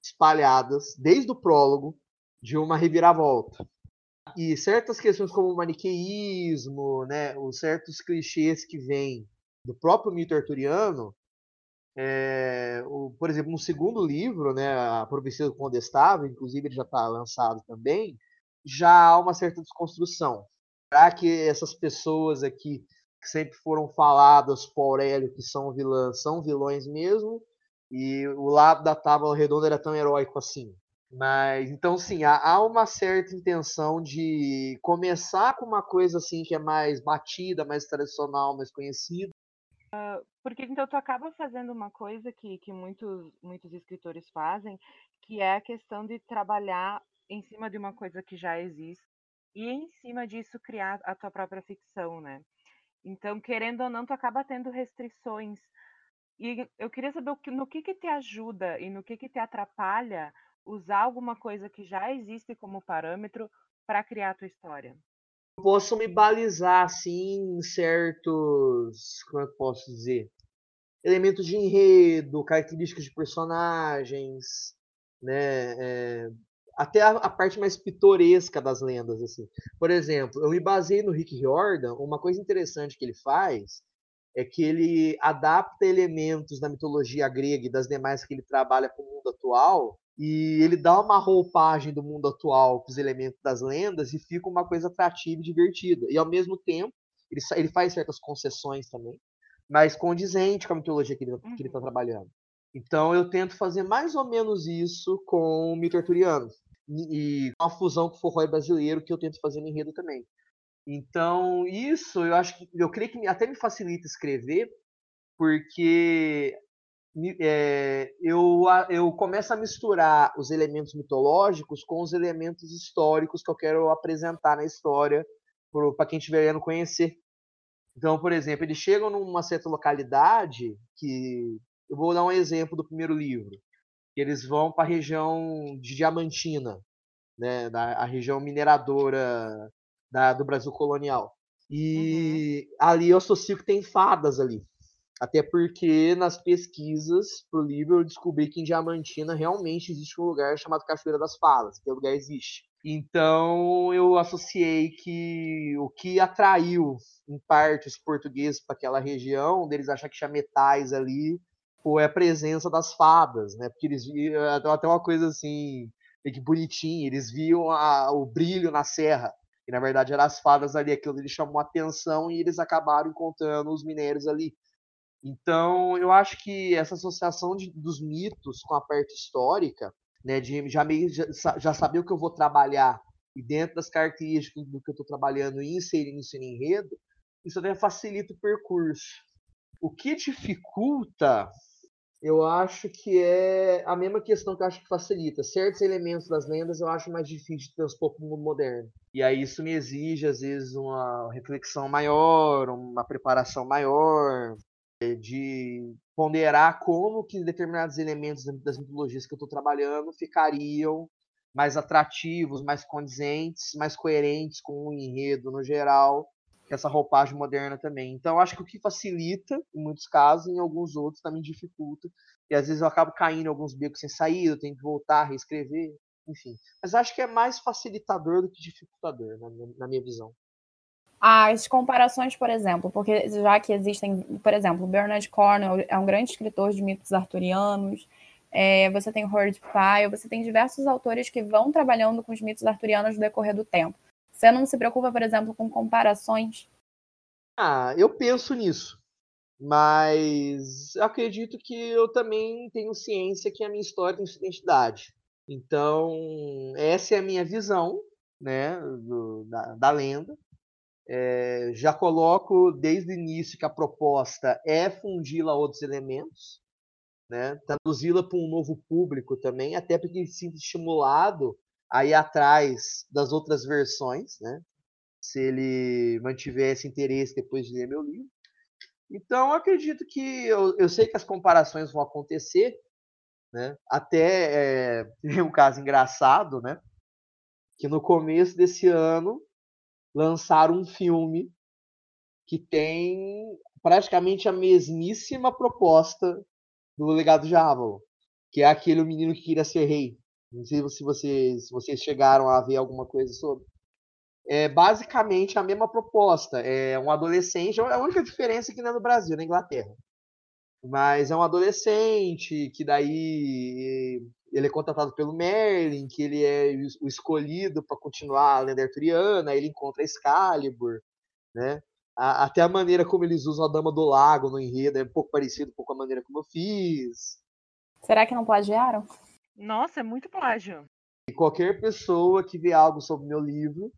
espalhadas, desde o prólogo, de uma reviravolta. E certas questões como o maniqueísmo, né, os certos clichês que vêm do próprio mito arturiano, é, o, por exemplo, no segundo livro, né, A Profecia do Condestável, inclusive ele já está lançado também, já há uma certa desconstrução. Será que essas pessoas aqui que sempre foram faladas por Aurélio que são vilãs, são vilões mesmo? E o lado da tábua redonda era tão heróico assim? Mas então sim, há, uma certa intenção de começar com uma coisa assim que é mais batida, mais tradicional, mais conhecida. Uh, porque então tu acaba fazendo uma coisa que, que muitos, muitos escritores fazem, que é a questão de trabalhar em cima de uma coisa que já existe e em cima disso criar a tua própria ficção, né? Então, querendo ou não, tu acaba tendo restrições. E eu queria saber no que que te ajuda e no que que te atrapalha usar alguma coisa que já existe como parâmetro para criar a tua história? Posso me balizar assim em certos, como é que posso dizer, elementos de enredo, características de personagens, né, é, até a, a, parte mais pitoresca das lendas assim. Por exemplo, eu me baseei no Rick Riordan, uma coisa interessante que ele faz é que ele adapta elementos da mitologia grega e das demais que ele trabalha para o mundo atual e ele dá uma roupagem do mundo atual para os elementos das lendas e fica uma coisa atrativa e divertida. E ao mesmo tempo, ele, ele faz certas concessões também, mas condizente com a mitologia que ele está uhum. trabalhando. Então eu tento fazer mais ou menos isso com o mito arturiano. E, e com a fusão com o forró brasileiro que eu tento fazer no enredo também. Então, isso eu acho que eu creio que até me facilita escrever, porque é, eu, eu começo a misturar os elementos mitológicos com os elementos históricos que eu quero apresentar na história para quem estiver querendo conhecer. Então, por exemplo, eles chegam numa certa localidade que. Eu vou dar um exemplo do primeiro livro. Eles vão para a região de Diamantina, né, da, a região mineradora da, do Brasil colonial. E uhum. ali eu associo que tem fadas ali. Até porque nas pesquisas pro livro eu descobri que em Diamantina realmente existe um lugar chamado Cachoeira das Falas, que o lugar existe. Então eu associei que o que atraiu em parte os portugueses para aquela região, deles achar que tinha metais ali, foi a presença das fadas, né? Porque eles viam até uma coisa assim, que bonitinha, eles viam a, o brilho na serra. E na verdade eram as fadas ali, aquilo ali chamou atenção e eles acabaram encontrando os minérios ali. Então, eu acho que essa associação de, dos mitos com a parte histórica, né, de já, meio, já, já saber o que eu vou trabalhar e dentro das características do que eu estou trabalhando e inserir isso enredo, isso até facilita o percurso. O que dificulta, eu acho que é a mesma questão que eu acho que facilita. Certos elementos das lendas eu acho mais difícil de transpor para o mundo moderno. E aí isso me exige, às vezes, uma reflexão maior, uma preparação maior, de ponderar como que determinados elementos das mitologias que eu estou trabalhando ficariam mais atrativos, mais condizentes, mais coerentes com o enredo no geral, que essa roupagem moderna também. Então, acho que o que facilita, em muitos casos, em alguns outros também dificulta. E às vezes eu acabo caindo em alguns becos sem saída, eu tenho que voltar, reescrever, enfim. Mas acho que é mais facilitador do que dificultador, na minha, na minha visão as comparações, por exemplo, porque já que existem, por exemplo, Bernard Cornwell é um grande escritor de mitos arturianos, é, você tem Howard Pyle, você tem diversos autores que vão trabalhando com os mitos arturianos no decorrer do tempo. Você não se preocupa, por exemplo, com comparações? Ah, eu penso nisso. Mas acredito que eu também tenho ciência que a minha história tem sua identidade. Então, essa é a minha visão né, do, da, da, lenda. É, já coloco desde o início que a proposta é fundi-la a outros elementos, né, traduzi-la para um novo público também, até porque ele se sinta estimulado a ir atrás das outras versões, né, se ele mantiver esse interesse depois de ler meu livro. Então, acredito que eu, eu sei que as comparações vão acontecer, né? Até é, um caso engraçado, né? Que no começo desse ano lançaram um filme que tem praticamente a mesmíssima proposta do Legado de Avalon, que é aquele menino que queria ser rei. Não sei se vocês, se vocês chegaram a ver alguma coisa sobre é basicamente a mesma proposta. É um adolescente, é a única diferença que não é no Brasil, na Inglaterra. Mas é um adolescente que daí ele é contratado pelo Merlin, que ele é o escolhido para continuar a lenda arturiana, ele encontra Excalibur, né? até a maneira como eles usam a Dama do Lago no enredo é um pouco parecido um com a maneira como eu fiz. Será que não plagiaram? Nossa, é muito plágio. E qualquer pessoa que vê algo sobre meu livro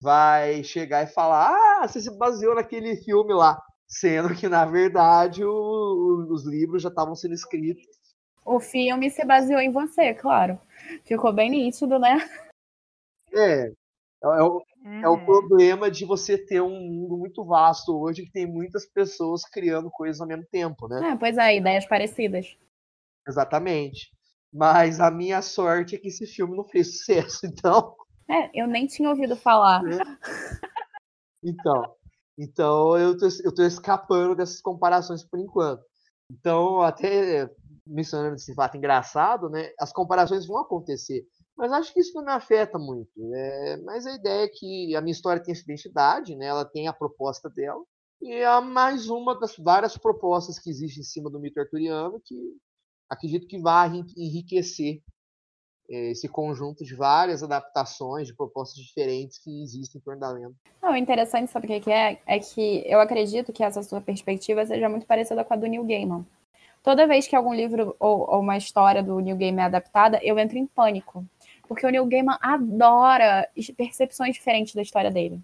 vai chegar e falar: Ah, você se baseou naquele filme lá. Sendo que, na verdade, o, o, os livros já estavam sendo escritos. O filme se baseou em você, claro. Ficou bem nítido, né? É. É, é o, uhum. é o problema de você ter um mundo muito vasto hoje que tem muitas pessoas criando coisas ao mesmo tempo, né? É, pois é, ideias parecidas. Exatamente. Mas a minha sorte é que esse filme não fez sucesso, então é, eu nem tinha ouvido falar. Então, então eu tô escapando dessas comparações por enquanto. Então, até mencionando esse fato engraçado, né? As comparações vão acontecer. Mas acho que isso não me afeta muito. Né? Mas a ideia é que a minha história tem essa identidade, né? ela tem a proposta dela. E é mais uma das várias propostas que existem em cima do mito arturiano que acredito que vai enriquecer esse conjunto de várias adaptações, de propostas diferentes que existem em torno da lenda. Não, o interessante, sabe o que é? É que eu acredito que essa sua perspectiva seja muito parecida com a do Neil Gaiman. Toda vez que algum livro ou, ou uma história do Neil Gaiman é adaptada, eu entro em pânico. Porque o Neil Gaiman adora percepções diferentes da história dele.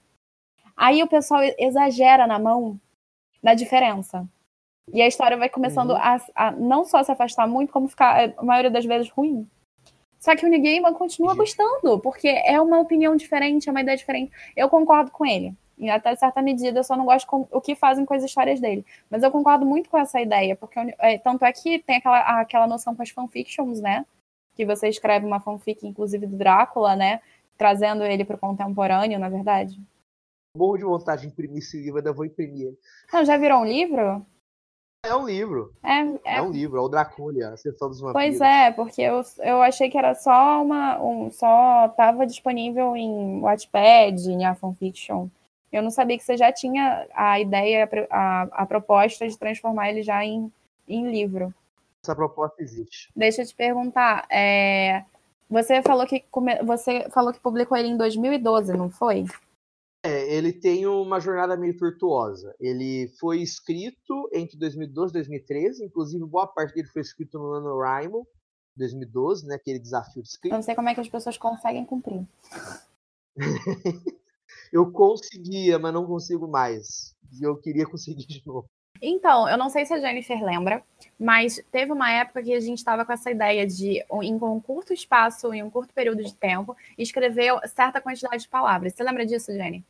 Aí o pessoal exagera na mão na diferença. E a história vai começando uhum. a, a, não só se afastar muito, como ficar, a maioria das vezes, ruim. Só que o New Gaiman continua gostando, porque é uma opinião diferente, é uma ideia diferente. Eu concordo com ele. E até certa medida, eu só não gosto com o que fazem com as histórias dele. Mas eu concordo muito com essa ideia, porque é, tanto é que tem aquela, aquela noção com as fanfictions, né? Que você escreve uma fanfic, inclusive do Drácula, né? Trazendo ele para o contemporâneo, na verdade. Morro de vontade de imprimir esse livro, ainda vou imprimir ele. Não, já virou um livro? É um livro. É, é... é um livro, é o Dracúlia, a Sessão dos Vampiros. Pois é, porque eu, eu achei que era só uma. Um, só estava disponível em Wattpad, em a fanfiction. Eu não sabia que você já tinha a ideia, a, a proposta de transformar ele já em, em livro. Essa proposta existe. Deixa eu te perguntar. É, você, falou que, você falou que publicou ele em 2012, não foi? É, ele tem uma jornada meio tortuosa. Ele foi escrito entre 2012 e 2013, inclusive boa parte dele foi escrito no NaNoWriMo, 2012, né, aquele desafio de escrita. Eu não sei como é que as pessoas conseguem cumprir. eu conseguia, mas não consigo mais. E eu queria conseguir de novo. Então, eu não sei se a Jennifer lembra, mas teve uma época que a gente estava com essa ideia de, em um curto espaço, em um curto período de tempo, escrever certa quantidade de palavras. Você lembra disso, Jenny?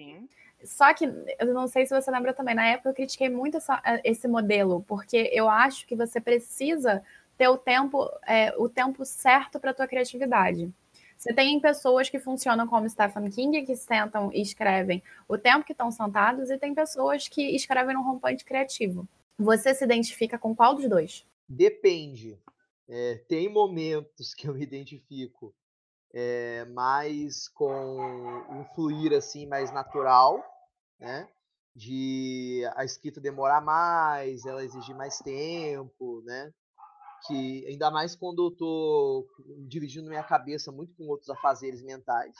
Sim. Só que eu não sei se você lembra também, na época eu critiquei muito essa, eh, esse modelo, porque eu acho que você precisa ter o tempo, é, o tempo certo para a tua criatividade. Você tem pessoas que funcionam como Stephen King, que sentam e escrevem o tempo que estão sentados, e tem pessoas que escrevem no rompante criativo. Você se identifica com qual dos dois? Depende. É, tem momentos que eu me identifico é, mais com um fluir assim mais natural, né? De a escrita demorar mais, ela exigir mais tempo, né? que ainda mais quando eu tô dividindo minha cabeça muito com outros afazeres mentais.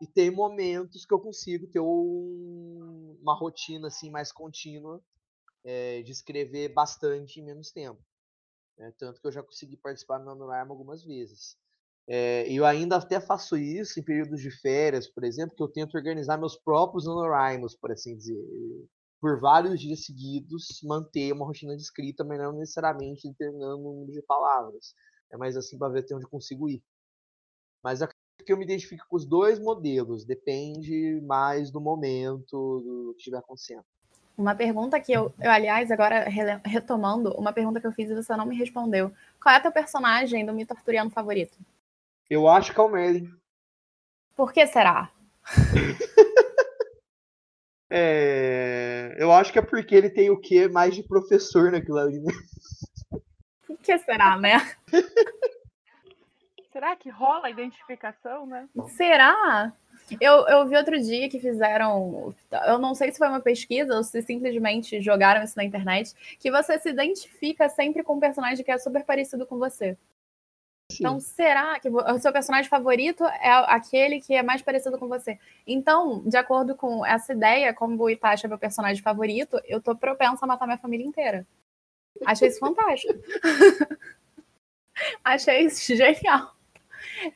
E tem momentos que eu consigo ter um, uma rotina assim mais contínua é, de escrever bastante em menos tempo. Né? Tanto que eu já consegui participar do NaNoWriMo algumas vezes. É, eu ainda até faço isso em períodos de férias, por exemplo, que eu tento organizar meus próprios NaNoWriMos, por assim dizer. Por vários dias seguidos, manter uma rotina de escrita, mas não necessariamente determinando um número de palavras. É mais assim para ver até onde consigo ir. Mas acredito que eu me identifico com os dois modelos, depende mais do momento, do que estiver acontecendo. Uma pergunta que eu, eu, aliás, agora retomando, uma pergunta que eu fiz e você não me respondeu. Qual é teu personagem do mito arturiano favorito? Eu acho que é o Merlin. Por que será? é, eu acho que é porque ele tem o quê mais de professor naquilo ali. Né? Por que será, né? será que rola a identificação, né? Será? Eu, eu vi outro dia que fizeram. Eu não sei se foi uma pesquisa ou se simplesmente jogaram isso na internet. Que você se identifica sempre com um personagem que é super parecido com você. Então, será que o seu personagem favorito é aquele que é mais parecido com você? Então, de acordo com essa ideia, como o Itachi é meu personagem favorito, eu tô propensa a matar minha família inteira. Achei isso fantástico. Achei isso genial.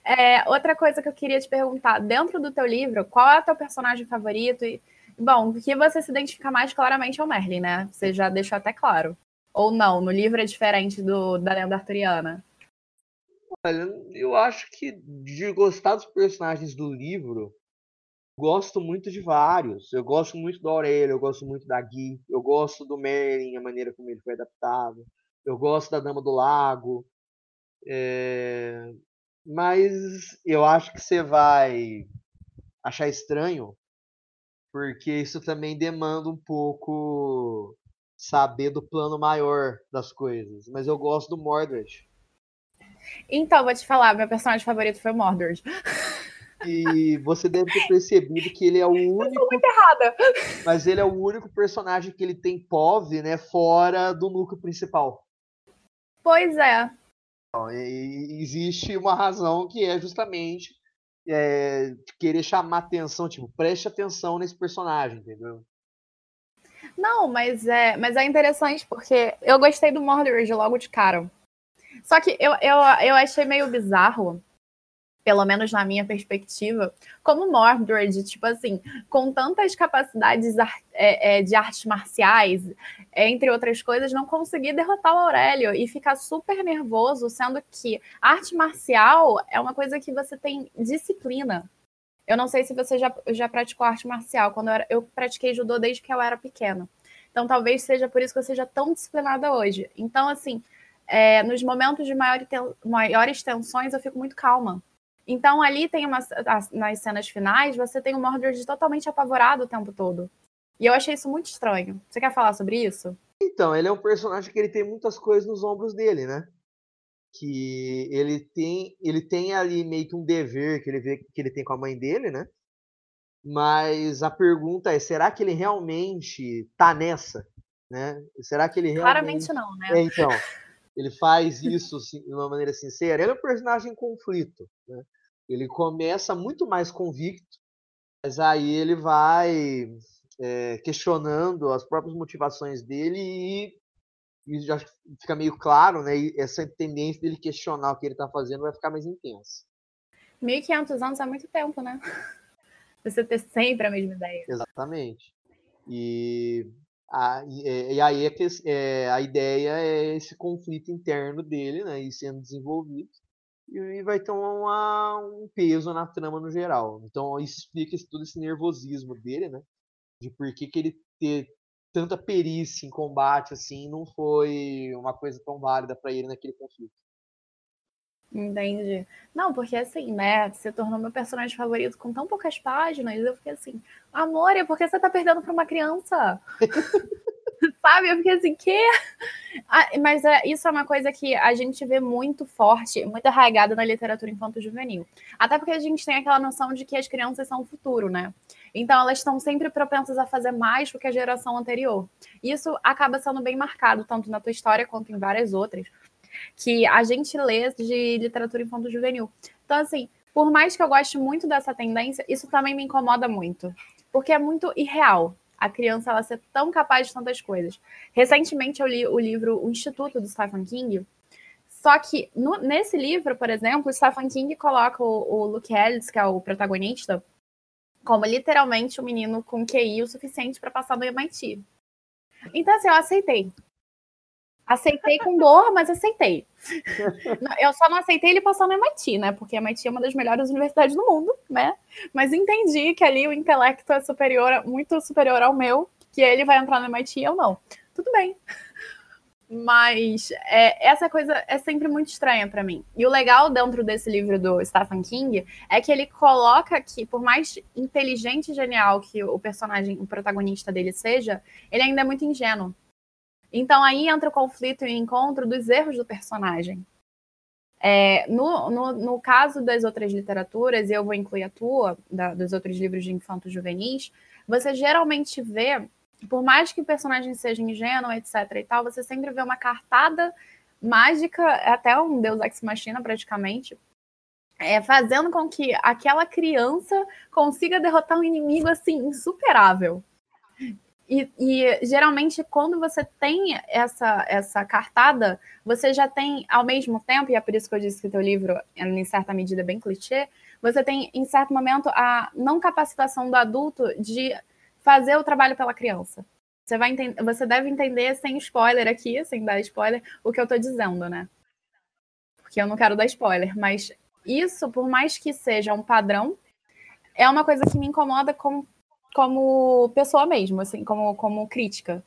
É, outra coisa que eu queria te perguntar, dentro do teu livro, qual é o teu personagem favorito? E, bom, o que você se identifica mais claramente é o Merlin, né? Você já deixou até claro. Ou não, no livro é diferente do, da lenda arturiana? Olha, eu acho que de gostar dos personagens do livro, gosto muito de vários. Eu gosto muito do Aurélio, eu gosto muito da Gui, eu gosto do Merlin, a maneira como ele foi adaptado. Eu gosto da Dama do Lago. É... Mas eu acho que você vai achar estranho, porque isso também demanda um pouco saber do plano maior das coisas. Mas eu gosto do Mordred. Então, vou te falar, meu personagem favorito foi o Mordred. E você deve ter percebido que ele é o único. Eu muito errada. Mas ele é o único personagem que ele tem POV, né? Fora do núcleo principal. Pois é. Então, existe uma razão que é justamente é, querer chamar atenção, tipo, preste atenção nesse personagem, entendeu? Não, mas é, mas é interessante porque eu gostei do Mordred logo de cara. Só que eu, eu, eu achei meio bizarro pelo menos na minha perspectiva, como Mordred, tipo assim, com tantas capacidades é, é, de artes marciais, entre outras coisas, não conseguir derrotar o Aurélio e ficar super nervoso, sendo que arte marcial é uma coisa que você tem disciplina. Eu não sei se você já, já praticou arte marcial. Quando eu, era, eu pratiquei judô desde que eu era pequena. Então, talvez seja por isso que eu seja tão disciplinada hoje. Então, assim, é, nos momentos de maior, maiores tensões, eu fico muito calma. Então, ali tem uma. Nas cenas finais, você tem o Mordred totalmente apavorado o tempo todo. E eu achei isso muito estranho. Você quer falar sobre isso? Então, ele é um personagem que ele tem muitas coisas nos ombros dele, né? Que ele tem, ele tem ali meio que um dever que ele vê que ele tem com a mãe dele, né? Mas a pergunta é, será que ele realmente tá nessa? Né? Será que ele realmente... Claramente não, né? É, então, ele faz isso de uma maneira sincera. Ele é um personagem em conflito, né? Ele começa muito mais convicto, mas aí ele vai é, questionando as próprias motivações dele e, e, já fica meio claro, né? E essa tendência dele questionar o que ele está fazendo vai ficar mais intensa. 1.500 anos é muito tempo, né? Você ter sempre a mesma ideia. Exatamente. E, e, e aí é que, é, a ideia é esse conflito interno dele, né? E sendo desenvolvido e vai ter uma, um peso na trama no geral. Então isso explica esse, todo esse nervosismo dele, né? De por que, que ele ter tanta perícia em combate assim não foi uma coisa tão válida para ele naquele conflito. Entendi. Não, porque assim, né? Você tornou meu personagem favorito com tão poucas páginas. Eu fiquei assim, amor, é porque você tá perdendo pra uma criança? sabe? Eu fiquei assim, que? Ah, mas é, isso é uma coisa que a gente vê muito forte, muito arraigada na literatura infanto-juvenil. Até porque a gente tem aquela noção de que as crianças são o futuro, né? Então elas estão sempre propensas a fazer mais do que a geração anterior. Isso acaba sendo bem marcado, tanto na tua história quanto em várias outras. Que a gente lê de literatura infanto-juvenil. Então, assim, por mais que eu goste muito dessa tendência, isso também me incomoda muito, porque é muito irreal a criança ela ser tão capaz de tantas coisas. Recentemente eu li o livro O Instituto do Stephen King, só que no, nesse livro, por exemplo, o Stephen King coloca o, o Luke Ellis, que é o protagonista, como literalmente um menino com QI o suficiente para passar no MIT. Então, assim, eu aceitei. Aceitei com dor, mas aceitei. Eu só não aceitei ele passar no MIT, né? Porque MIT é uma das melhores universidades do mundo, né? Mas entendi que ali o intelecto é superior, muito superior ao meu, que ele vai entrar no MIT e eu não. Tudo bem. Mas é, essa coisa é sempre muito estranha para mim. E o legal dentro desse livro do Stephen King é que ele coloca que, por mais inteligente e genial que o personagem, o protagonista dele seja, ele ainda é muito ingênuo. Então aí entra o conflito e o encontro dos erros do personagem. É, no, no, no, caso das outras literaturas, e eu vou incluir a tua, da, dos outros livros de infantos juvenis, você geralmente vê, por mais que o personagem seja ingênuo, etc. e tal, você sempre vê uma cartada mágica, até um Deus Ex Machina praticamente, é, fazendo com que aquela criança consiga derrotar um inimigo assim insuperável. E, e, geralmente, quando você tem essa, essa cartada, você já tem, ao mesmo tempo, e é por isso que eu disse que o teu livro, em certa medida, é bem clichê, você tem, em certo momento, a não capacitação do adulto de fazer o trabalho pela criança. Você, vai você deve entender, sem spoiler aqui, sem dar spoiler, o que eu estou dizendo, né? Porque eu não quero dar spoiler, mas isso, por mais que seja um padrão, é uma coisa que me incomoda como como pessoa mesmo, assim, como, como crítica.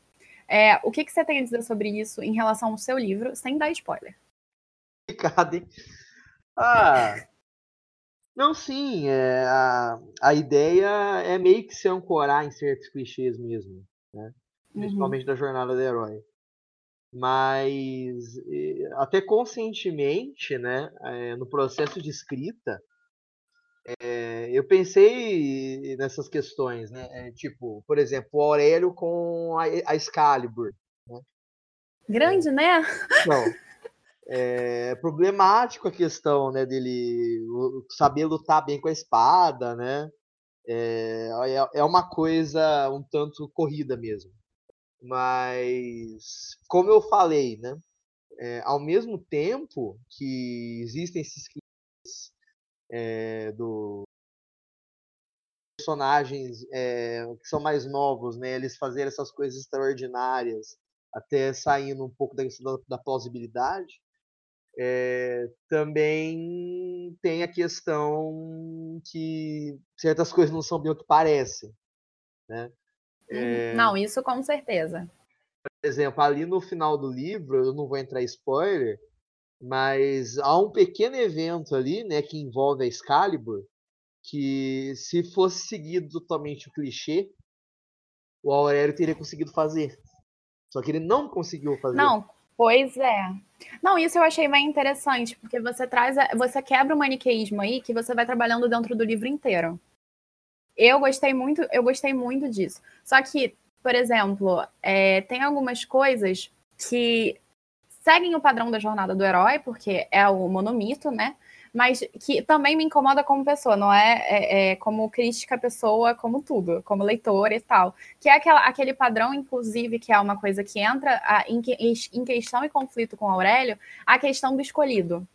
É, o que, que você tem a dizer sobre isso em relação ao seu livro, sem dar spoiler? Complicado, hein? Ah, não, sim, é, a, a ideia é meio que se ancorar em certos clichês mesmo, né? Uhum. Principalmente uhum. da jornada do herói. Mas até conscientemente, né, é, no processo de escrita, é, eu pensei nessas questões, né? É, tipo, por exemplo, o Aurélio com a, a Excalibur. Né? Grande, é, né? Não. É problemático a questão né, dele saber lutar bem com a espada, né? É, é, é uma coisa um tanto corrida mesmo. Mas, como eu falei, né? É, ao mesmo tempo que existem esses é, do personagens é, que são mais novos, né? Eles fazerem essas coisas extraordinárias, até saindo um pouco da, da plausibilidade. É, também tem a questão que certas coisas não são bem o que parecem, né? É, não, isso com certeza. Por exemplo, ali no final do livro, eu não vou entrar em spoiler, mas há um pequeno evento ali, né, que envolve a Excalibur, que se fosse seguido totalmente o clichê, o Aurélio teria conseguido fazer. Só que ele não conseguiu fazer. Não, pois é. Não, isso eu achei bem interessante, porque você traz, você quebra o maniqueísmo aí que você vai trabalhando dentro do livro inteiro. Eu gostei muito, eu gostei muito disso. Só que, por exemplo, é, tem algumas coisas que seguem o padrão da jornada do herói, porque é o monomito, né? Mas que também me incomoda como pessoa, não é, é, é como crítica pessoa, como tudo, como leitor e tal. Que é aquela, aquele padrão, inclusive, que é uma coisa que entra a, em, em questão e conflito com Aurélio, a questão do escolhido.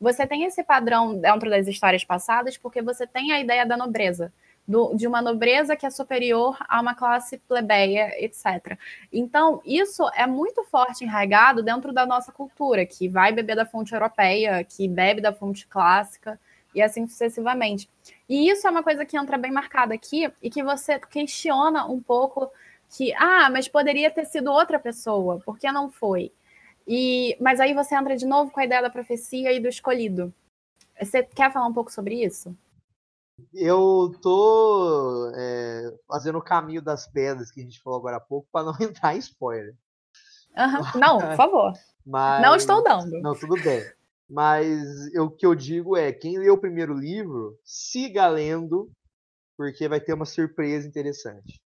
Você tem esse padrão dentro das histórias passadas porque você tem a ideia da nobreza do, de uma nobreza que é superior a uma classe plebeia, etc. Então, isso é muito forte enraizado dentro da nossa cultura, que vai beber da fonte europeia, que bebe da fonte clássica, e assim sucessivamente. E isso é uma coisa que entra bem marcada aqui e que você questiona um pouco que, ah, mas poderia ter sido outra pessoa, por que não foi? E, mas aí você entra de novo com a ideia da profecia e do escolhido. Você quer falar um pouco sobre isso? Eu tô é, fazendo o caminho das pedras que a gente falou agora há pouco para não entrar em spoiler. Uhum. Não, por favor. Mas, não estou dando. Não, tudo bem. Mas eu, o que eu digo é, quem lê o primeiro livro, siga lendo, porque vai ter uma surpresa interessante.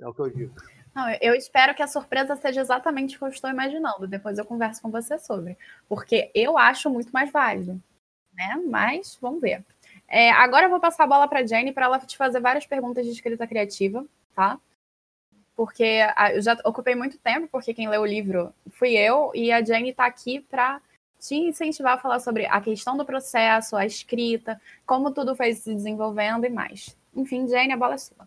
É o que eu digo. Não, eu espero que a surpresa seja exatamente o que eu estou imaginando. Depois eu converso com você sobre. Porque eu acho muito mais válido. Né? Mas vamos ver. É, agora eu vou passar a bola para a Jenny para ela te fazer várias perguntas de escrita criativa, tá? Porque eu já ocupei muito tempo, porque quem leu o livro fui eu, e a Jenny está aqui para te incentivar a falar sobre a questão do processo, a escrita, como tudo foi se desenvolvendo e mais. Enfim, Jenny, a bola é sua.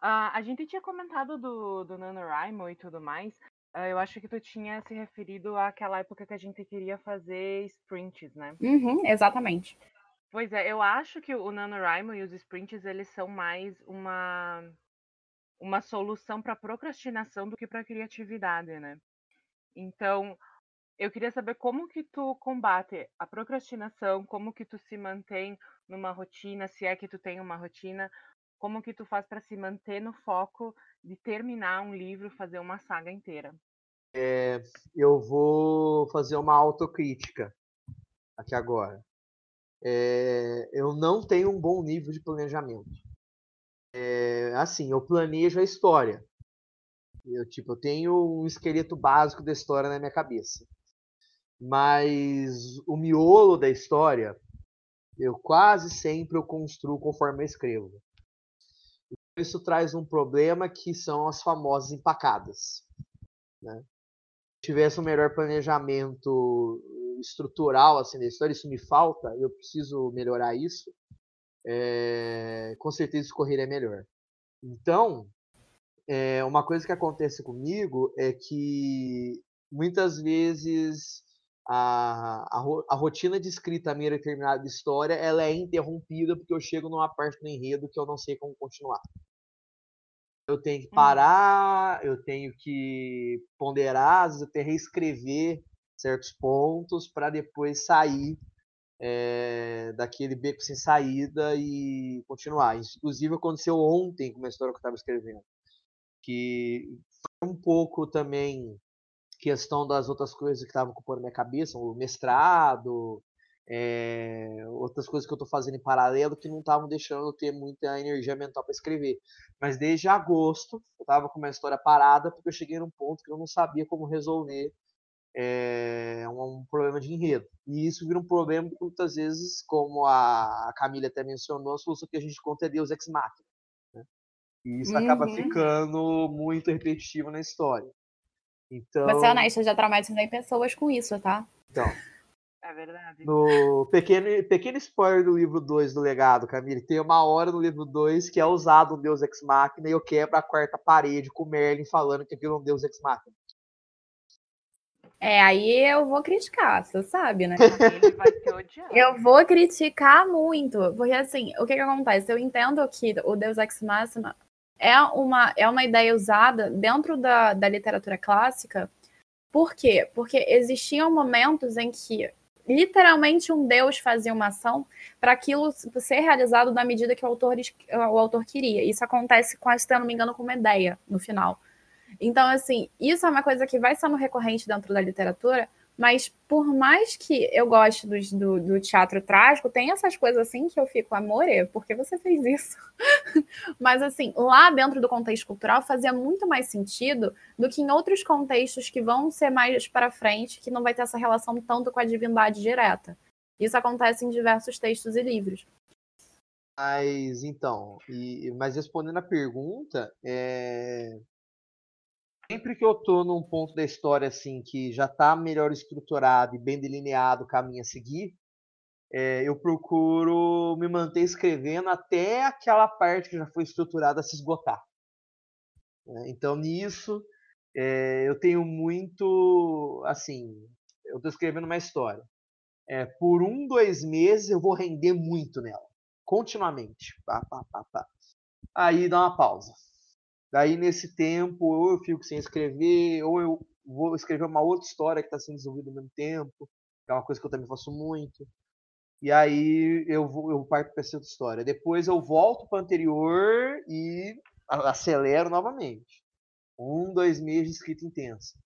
Uh, a gente tinha comentado do, do NaNoWriMo e tudo mais. Uh, eu acho que tu tinha se referido àquela época que a gente queria fazer sprints, né? Uhum, exatamente. Pois é, eu acho que o NaNoWriMo e os sprints, eles são mais uma, uma solução para procrastinação do que para criatividade, né? Então, eu queria saber como que tu combate a procrastinação, como que tu se mantém numa rotina, se é que tu tem uma rotina, como que tu faz para se manter no foco de terminar um livro, fazer uma saga inteira? É, eu vou fazer uma autocrítica aqui agora. É, eu não tenho um bom nível de planejamento. É, assim, eu planejo a história. Eu, tipo, eu tenho um esqueleto básico da história na minha cabeça. Mas o miolo da história, eu quase sempre eu construo conforme eu escrevo isso traz um problema que são as famosas empacadas. Né? Se tivesse um melhor planejamento estrutural assim da história, isso me falta, eu preciso melhorar isso. É, com certeza escorreria melhor. Então, é, uma coisa que acontece comigo é que muitas vezes a, a, a, rotina de escrita minha determinada história ela é interrompida porque eu chego numa parte do enredo que eu não sei como continuar. Eu tenho que uhum. parar, eu tenho que ponderar, às vezes eu tenho que reescrever certos pontos para depois sair é, daquele beco sem saída e continuar. Inclusive aconteceu ontem com uma história que eu estava escrevendo, que foi um pouco também questão das outras coisas que estavam ocupando minha cabeça, o mestrado, é, outras coisas que eu estou fazendo em paralelo que não estavam deixando eu ter muita energia mental para escrever. Mas desde agosto eu estava com uma história parada porque eu cheguei num ponto que eu não sabia como resolver é, um, um, problema de enredo. E isso vira um problema porque muitas vezes, como a, Camila até mencionou, a solução que a gente conta é Deus ex machina. Né? E isso uhum. acaba ficando muito repetitivo na história. Então... Você é honesto, eu já traumatizei pessoas com isso, tá? Então. É verdade. No pequeno, pequeno spoiler do livro 2 do legado, Camille, tem uma hora no livro 2 que é usado um Deus Ex Machina e eu quebro a quarta parede com o Merlin falando que aquilo é um Deus Ex Machina. É, aí eu vou criticar, você sabe, né? Ele vai. Eu vou criticar muito, porque assim, o que que acontece? Eu entendo que o Deus Ex Machina é uma, é uma ideia usada dentro da, da literatura clássica. Por quê? Porque existiam momentos em que literalmente um deus fazia uma ação para aquilo ser realizado na medida que o autor, o autor queria. Isso acontece quase, se não me engano, com uma ideia no final. Então, assim, isso é uma coisa que vai sendo recorrente dentro da literatura, mas por mais que eu goste do, do, do, teatro trágico, tem essas coisas assim que eu fico, amor, por que você fez isso? Mas assim, lá dentro do contexto cultural fazia muito mais sentido do que em outros contextos que vão ser mais para frente, que não vai ter essa relação tanto com a divindade direta. Isso acontece em diversos textos e livros. Mas então, e, mas respondendo a pergunta, é, sempre que eu tô num ponto da história assim que já está melhor estruturado e bem delineado o caminho a seguir, é, eu procuro me manter escrevendo até aquela parte que já foi estruturada se esgotar. Né? Então nisso é, eu tenho muito assim, eu estou escrevendo uma história. É, por um, dois meses eu vou render muito nela, continuamente. Pá, pá, pá, pá. Aí dá uma pausa Daí, nesse tempo, ou eu fico sem escrever, ou eu vou escrever uma outra história que está sendo desenvolvida ao mesmo tempo, que é uma coisa que eu também faço muito. E aí eu vou eu parto para essa outra história. Depois eu volto para anterior e acelero novamente. Um, dois meses de escrita intensa.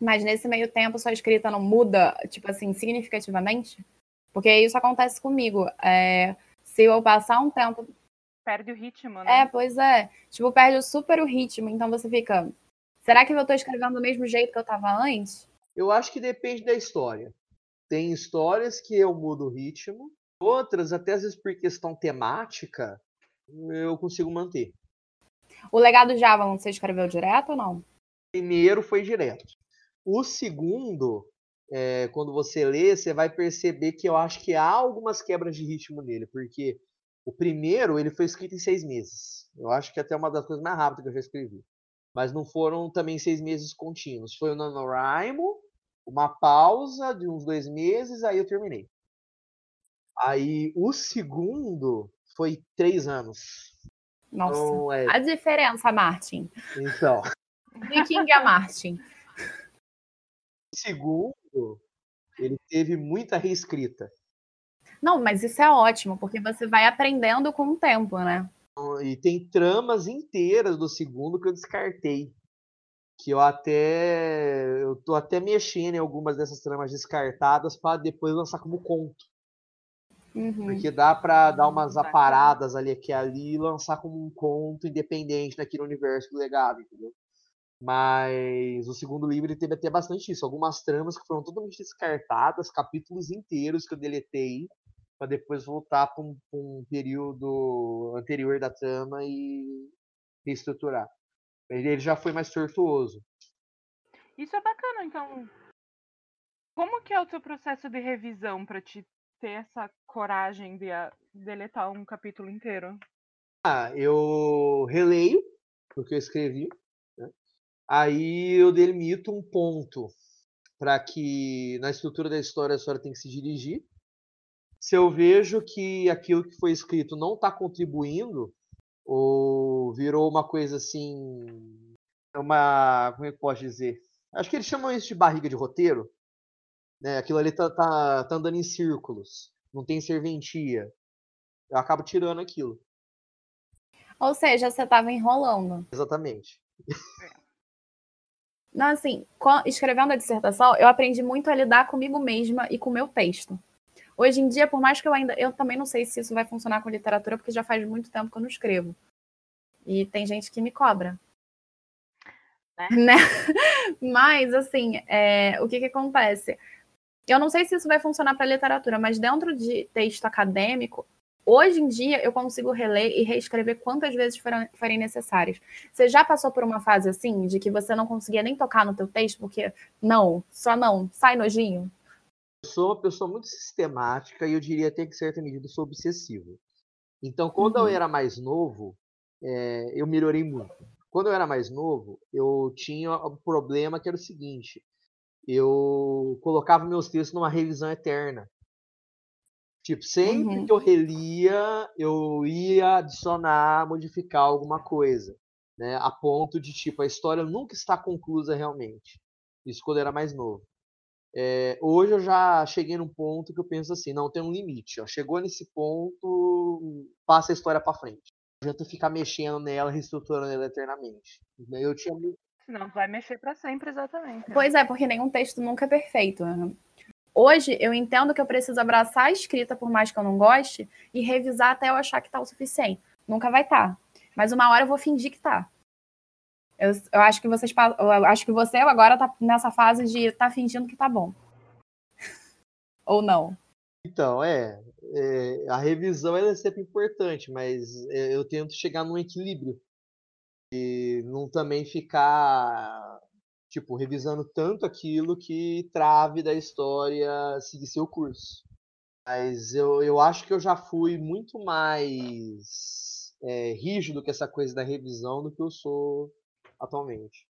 Mas nesse meio tempo sua escrita não muda, tipo assim, significativamente? Porque isso acontece comigo. É, se eu passar um tempo perde o ritmo, né? É, pois é. Tipo, perde super o ritmo. Então você fica. Será que eu tô escrevendo do mesmo jeito que eu tava antes? Eu acho que depende da história. Tem histórias que eu mudo o ritmo, outras, até às vezes por questão temática, eu consigo manter. O legado de Avalon você escreveu direto ou não? primeiro foi direto. O segundo, é, quando você lê, você vai perceber que eu acho que há algumas quebras de ritmo nele, porque o primeiro ele foi escrito em seis meses. Eu acho que é até uma das coisas mais rápidas que eu já escrevi. Mas não foram também seis meses contínuos. Foi o NaNoWriMo, uma pausa de uns dois meses, aí eu terminei. Aí o segundo foi três anos. Nossa. Então, é... A diferença, Martin. Então. De King a Martin. O segundo, ele teve muita reescrita. Não, mas isso é ótimo, porque você vai aprendendo com o tempo, né? E tem tramas inteiras do segundo que eu descartei. Que eu até. Eu tô até mexendo em algumas dessas tramas descartadas para depois lançar como conto. Uhum. Porque dá para dar umas aparadas ali aqui ali e lançar como um conto independente naquele universo do legado, entendeu? Mas o segundo livro ele teve até bastante isso. Algumas tramas que foram totalmente descartadas, capítulos inteiros que eu deletei, para depois voltar para um, um, período anterior da trama e reestruturar. Ele já foi mais tortuoso. Isso é bacana, então. Como que é o teu processo de revisão para te ter essa coragem de deletar um capítulo inteiro? Ah, eu releio o que eu escrevi Aí eu delimito um ponto para que na estrutura da história a história tem que se dirigir. Se eu vejo que aquilo que foi escrito não está contribuindo, ou virou uma coisa assim. Uma. Como é que eu posso dizer? Acho que eles chamam isso de barriga de roteiro. Né? Aquilo ali tá, tá, tá andando em círculos. Não tem serventia. Eu acabo tirando aquilo. Ou seja, você estava enrolando. Exatamente. Não, assim, escrevendo a dissertação, eu aprendi muito a lidar comigo mesma e com o meu texto. Hoje em dia, por mais que eu ainda. Eu também não sei se isso vai funcionar com literatura, porque já faz muito tempo que eu não escrevo. E tem gente que me cobra. Né? né? Mas, assim, é, o que, que acontece? Eu não sei se isso vai funcionar para literatura, mas dentro de texto acadêmico, Hoje em dia, eu consigo reler e reescrever quantas vezes forem, forem necessárias. Você já passou por uma fase assim, de que você não conseguia nem tocar no teu texto, porque não, só não, sai nojinho? Sou uma pessoa muito sistemática e eu diria até que, em certa medida, sou obsessivo. Então, quando uhum. eu era mais novo, é, eu melhorei muito. Quando eu era mais novo, eu tinha um problema que era o seguinte: eu colocava meus textos numa revisão eterna. Tipo, sempre uhum. que eu relia, eu ia adicionar, modificar alguma coisa, né? A ponto de, tipo, a história nunca está conclusa realmente. Isso quando eu era mais novo. É, hoje eu já cheguei num ponto que eu penso assim, não, tem um limite. Ó. Chegou nesse ponto, passa a história para frente. Não adianta ficar mexendo nela, reestruturando ela eternamente. Eu tinha Senão vai mexer para sempre, exatamente. Pois é, porque nenhum texto nunca é perfeito. Né? Hoje eu entendo que eu preciso abraçar a escrita, por mais que eu não goste, e revisar até eu achar que tá o suficiente. Nunca vai estar. Tá. Mas uma hora eu vou fingir que tá. Eu, eu acho que vocês eu acho que você agora tá nessa fase de tá fingindo que tá bom. Ou não. Então, é, é, a revisão é sempre importante, mas é, eu tento chegar num equilíbrio. E não também ficar tipo, revisando tanto aquilo que trave da história seguir seu curso. Mas eu, eu acho que eu já fui muito mais é, rígido com essa coisa da revisão do que eu sou atualmente.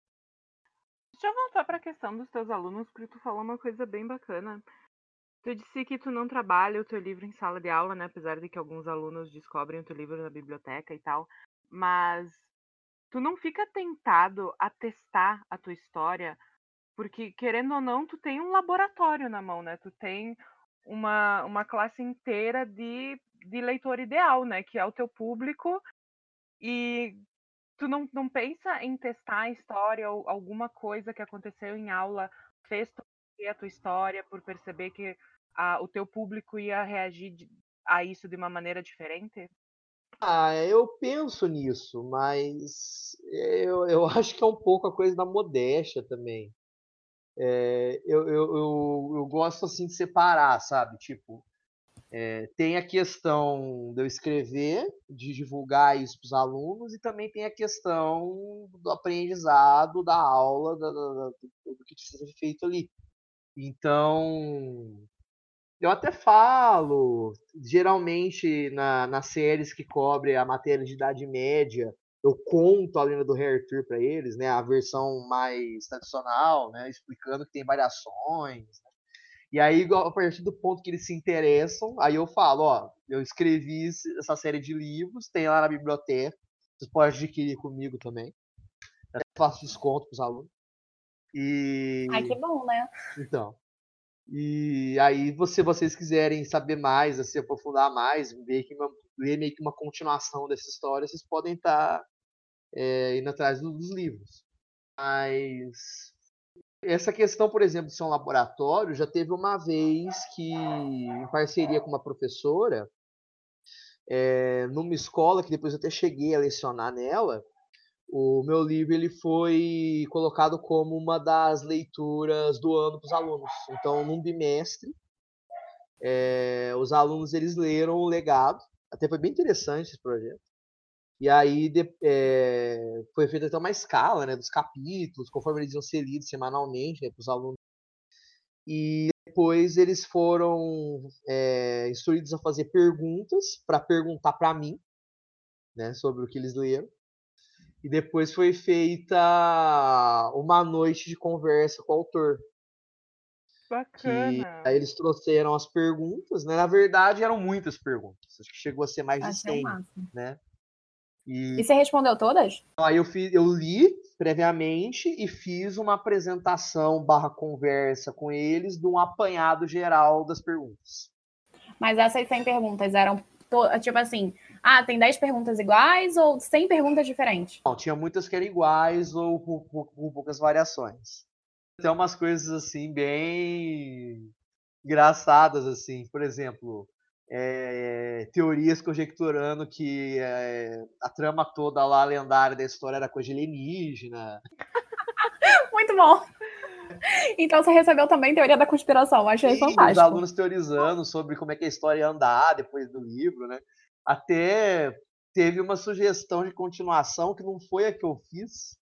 Deixa eu voltar para a questão dos teus alunos, porque tu falou uma coisa bem bacana. Tu disse que tu não trabalha o teu livro em sala de aula, né? Apesar de que alguns alunos descobrem o teu livro na biblioteca e tal. Mas tu não fica tentado a testar a tua história, porque querendo ou não, tu tem um laboratório na mão, né? Tu tem uma, uma classe inteira de, de leitor ideal, né? Que é o teu público. E tu não, não pensa em testar a história ou alguma coisa que aconteceu em aula fez tu a tua história por perceber que a, o teu público ia reagir a isso de uma maneira diferente? Ah, eu penso nisso, mas eu, eu acho que é um pouco a coisa da modéstia também. É, eu, eu, eu, eu gosto assim de separar, sabe? Tipo, é, tem a questão de eu escrever, de divulgar isso para os alunos, e também tem a questão do aprendizado, da aula, da, da, do que precisa ser feito ali. Então, eu até falo, geralmente na, nas séries que cobrem a matéria de Idade Média, eu conto a lenda do Rei Arthur para eles, né, a versão mais tradicional, né, explicando que tem variações. Né? E aí, a partir do ponto que eles se interessam, aí eu falo, ó, eu escrevi essa série de livros, tem lá na biblioteca, vocês podem adquirir comigo também. Eu faço desconto para os alunos. E... Ai, que bom, né? Então. E aí, se vocês quiserem saber mais, assim, aprofundar mais, ver, que uma, ver meio que uma continuação dessa história, vocês podem estar tá, é, indo atrás dos livros. Mas essa questão, por exemplo, de ser um laboratório, já teve uma vez que, em parceria com uma professora, é, numa escola que depois eu até cheguei a lecionar nela, o meu livro ele foi colocado como uma das leituras do ano para os alunos. Então, num bimestre, é, os alunos eles leram o legado. Até foi bem interessante esse projeto. E aí de, é, foi feita até uma escala né, dos capítulos, conforme eles iam ser lidos semanalmente né, para os alunos. E depois eles foram é, instruídos a fazer perguntas para perguntar para mim né, sobre o que eles leram. E depois foi feita uma noite de conversa com o autor. Bacana. aí eles trouxeram as perguntas, né? Na verdade, eram muitas perguntas. Acho que chegou a ser mais de 100, né? E... e você respondeu todas? Aí eu, fiz, eu li previamente e fiz uma apresentação barra conversa com eles de um apanhado geral das perguntas. Mas essas 100 perguntas eram, tipo assim, ah, tem 10 perguntas iguais ou 100 perguntas diferentes? Não, tinha muitas que eram iguais ou com, poucas variações. Tem umas coisas assim bem engraçadas assim, por exemplo, é, teorias conjecturando que é, a trama toda lá lendária da história era coisa alienígena. Muito bom. Então você recebeu também teoria da conspiração, achei Sim, fantástico. Os alunos teorizando sobre como é que a história ia andar depois do livro, né? Até teve uma sugestão de continuação que não foi a que eu fiz,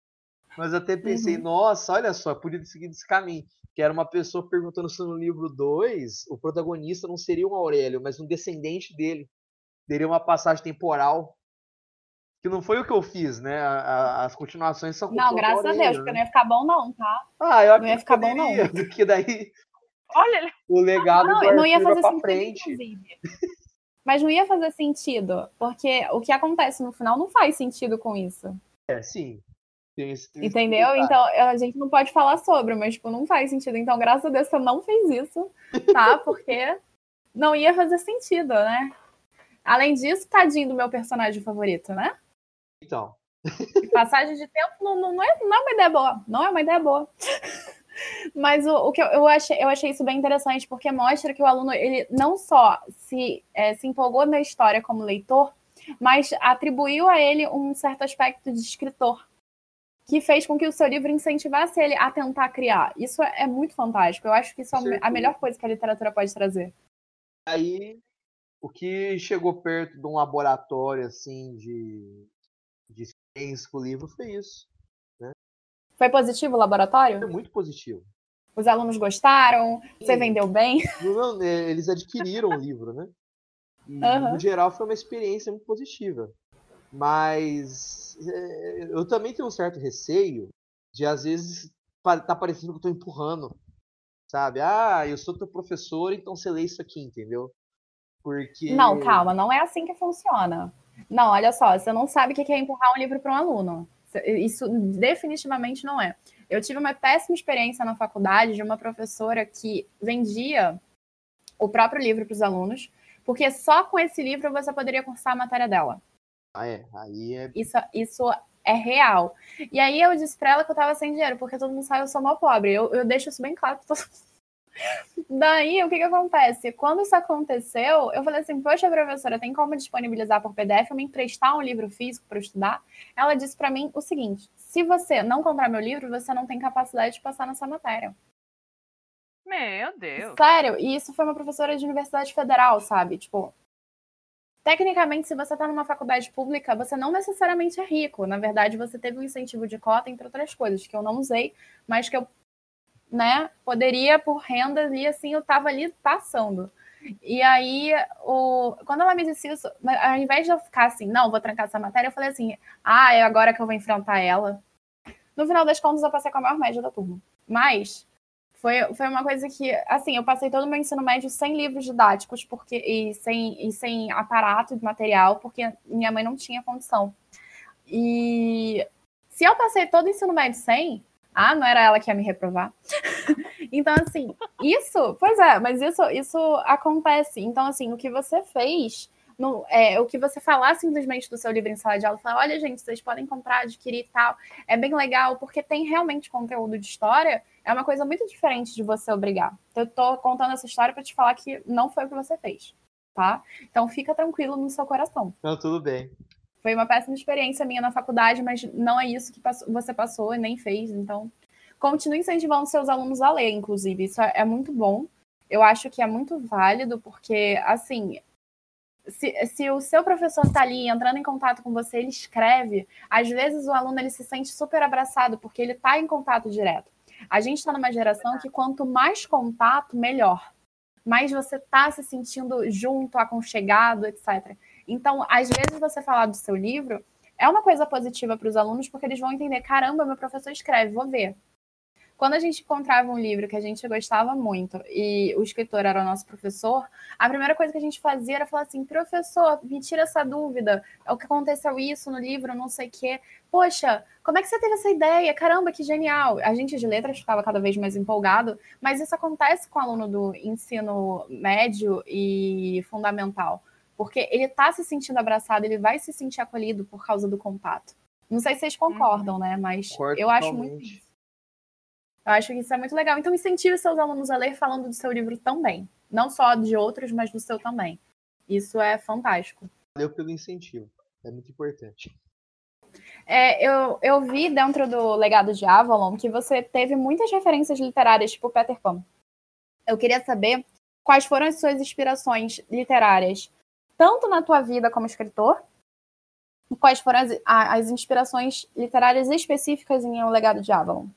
mas até pensei, uhum. nossa, olha só, podia seguir esse caminho. Que era uma pessoa perguntando se no livro 2 o protagonista não seria um Aurélio, mas um descendente dele. Teria uma passagem temporal. Que não foi o que eu fiz, né? A, a, as continuações são com Não, graças Aurélio, a Deus, né? porque não ia ficar bom, não, tá? Ah, eu não ia ficar bom, não. Porque daí. Olha! O legado não, do não ia fazer sentido, frente. inclusive. Mas não ia fazer sentido, porque o que acontece no final não faz sentido com isso. É, sim. Tem esse, tem Entendeu? Esse então a gente não pode falar sobre, mas tipo, não faz sentido. Então, graças a Deus, você não fez isso, tá? Porque não ia fazer sentido, né? Além disso, tadinho do meu personagem favorito, né? Então. Passagem de tempo não, não, é, não é uma ideia boa. Não é uma ideia boa. Mas o, o que eu, eu, achei, eu achei isso bem interessante, porque mostra que o aluno ele não só se, é, se empolgou na história como leitor, mas atribuiu a ele um certo aspecto de escritor, que fez com que o seu livro incentivasse ele a tentar criar. Isso é, é muito fantástico. Eu acho que isso é a melhor coisa que a literatura pode trazer. Aí, o que chegou perto de um laboratório assim de, de ciência com o livro foi isso. Foi positivo o laboratório? Foi muito positivo. Os alunos gostaram? Sim. Você vendeu bem? Não, eles adquiriram o livro, né? E, uhum. No geral, foi uma experiência muito positiva. Mas é, eu também tenho um certo receio de, às vezes, tá parecendo que eu tô empurrando. Sabe? Ah, eu sou teu professor, então você lê isso aqui, entendeu? Porque. Não, calma, não é assim que funciona. Não, olha só, você não sabe o que é empurrar um livro para um aluno. Isso definitivamente não é. Eu tive uma péssima experiência na faculdade de uma professora que vendia o próprio livro para os alunos, porque só com esse livro você poderia cursar a matéria dela. Ah, é. Aí é. Isso, isso é real. E aí eu disse para ela que eu estava sem dinheiro, porque todo mundo sabe que eu sou mal pobre. Eu, eu deixo isso bem claro para todo mundo. Daí, o que que acontece? Quando isso aconteceu, eu falei assim, poxa, professora, tem como disponibilizar por PDF ou me emprestar um livro físico para estudar? Ela disse para mim o seguinte, se você não comprar meu livro, você não tem capacidade de passar nessa matéria. Meu Deus. Sério, e isso foi uma professora de universidade federal, sabe? Tipo, tecnicamente, se você está numa faculdade pública, você não necessariamente é rico. Na verdade, você teve um incentivo de cota, entre outras coisas, que eu não usei, mas que eu né, poderia por renda ali, assim, eu tava ali passando. E aí, o... quando ela me disse isso, ao invés de eu ficar assim, não, vou trancar essa matéria, eu falei assim, ah, é agora que eu vou enfrentar ela. No final das contas, eu passei com a maior média da turma. Mas foi, foi uma coisa que, assim, eu passei todo o meu ensino médio sem livros didáticos porque, e, sem, e sem aparato de material, porque minha mãe não tinha condição. E se eu passei todo o ensino médio sem, ah, não era ela que ia me reprovar. então, assim, isso, pois é, mas isso, isso acontece. Então, assim, o que você fez, no, é, o que você falar simplesmente do seu livro em sala de aula, falar, olha, gente, vocês podem comprar, adquirir e tal, é bem legal, porque tem realmente conteúdo de história, é uma coisa muito diferente de você obrigar. Eu tô contando essa história para te falar que não foi o que você fez, tá? Então, fica tranquilo no seu coração. Não, tudo bem. Foi uma péssima experiência minha na faculdade, mas não é isso que você passou e nem fez. Então, continue incentivando seus alunos a ler, inclusive. Isso é muito bom. Eu acho que é muito válido, porque, assim, se, se, o seu professor está ali entrando em contato com você, ele escreve, às vezes o aluno ele se sente super abraçado, porque ele está em contato direto. A gente está numa geração que quanto mais contato, melhor. Mais você está se sentindo junto, aconchegado, etc. Então, às vezes, você falar do seu livro é uma coisa positiva para os alunos, porque eles vão entender: caramba, meu professor escreve, vou ver. Quando a gente encontrava um livro que a gente gostava muito e o escritor era o nosso professor, a primeira coisa que a gente fazia era falar assim: professor, me tira essa dúvida. É o que aconteceu isso no livro, não sei o quê. Poxa, como é que você teve essa ideia? Caramba, que genial! A gente de letras ficava cada vez mais empolgado, mas isso acontece com o aluno do ensino médio e fundamental porque ele está se sentindo abraçado, ele vai se sentir acolhido por causa do contato. Não sei se vocês concordam, uhum. né? Mas eu acho muito isso. Eu acho que isso é muito legal. Então, incentive seus alunos a ler falando do seu livro também. Não só de outros, mas do seu também. Isso é fantástico. Valeu pelo incentivo. É muito importante. É, eu, eu vi dentro do legado de Avalon que você teve muitas referências literárias, tipo Peter Pan. Eu queria saber quais foram as suas inspirações literárias tanto na tua vida como escritor, quais foram as, as inspirações literárias específicas em O Legado de Avalon?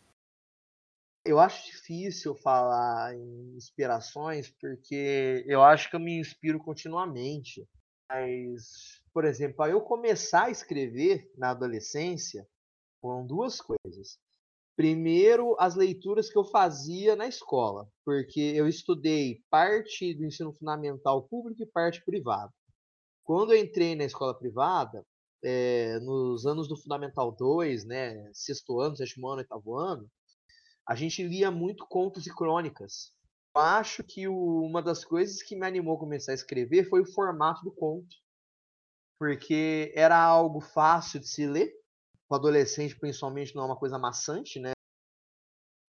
Eu acho difícil falar em inspirações, porque eu acho que eu me inspiro continuamente. Mas, por exemplo, eu começar a escrever na adolescência, foram duas coisas. Primeiro, as leituras que eu fazia na escola, porque eu estudei parte do ensino fundamental público e parte privado. Quando eu entrei na escola privada, é, nos anos do Fundamental 2, né, sexto ano, sétimo ano, oitavo ano, a gente lia muito contos e crônicas. Eu acho que o, uma das coisas que me animou a começar a escrever foi o formato do conto, porque era algo fácil de se ler, o adolescente principalmente não é uma coisa maçante, né?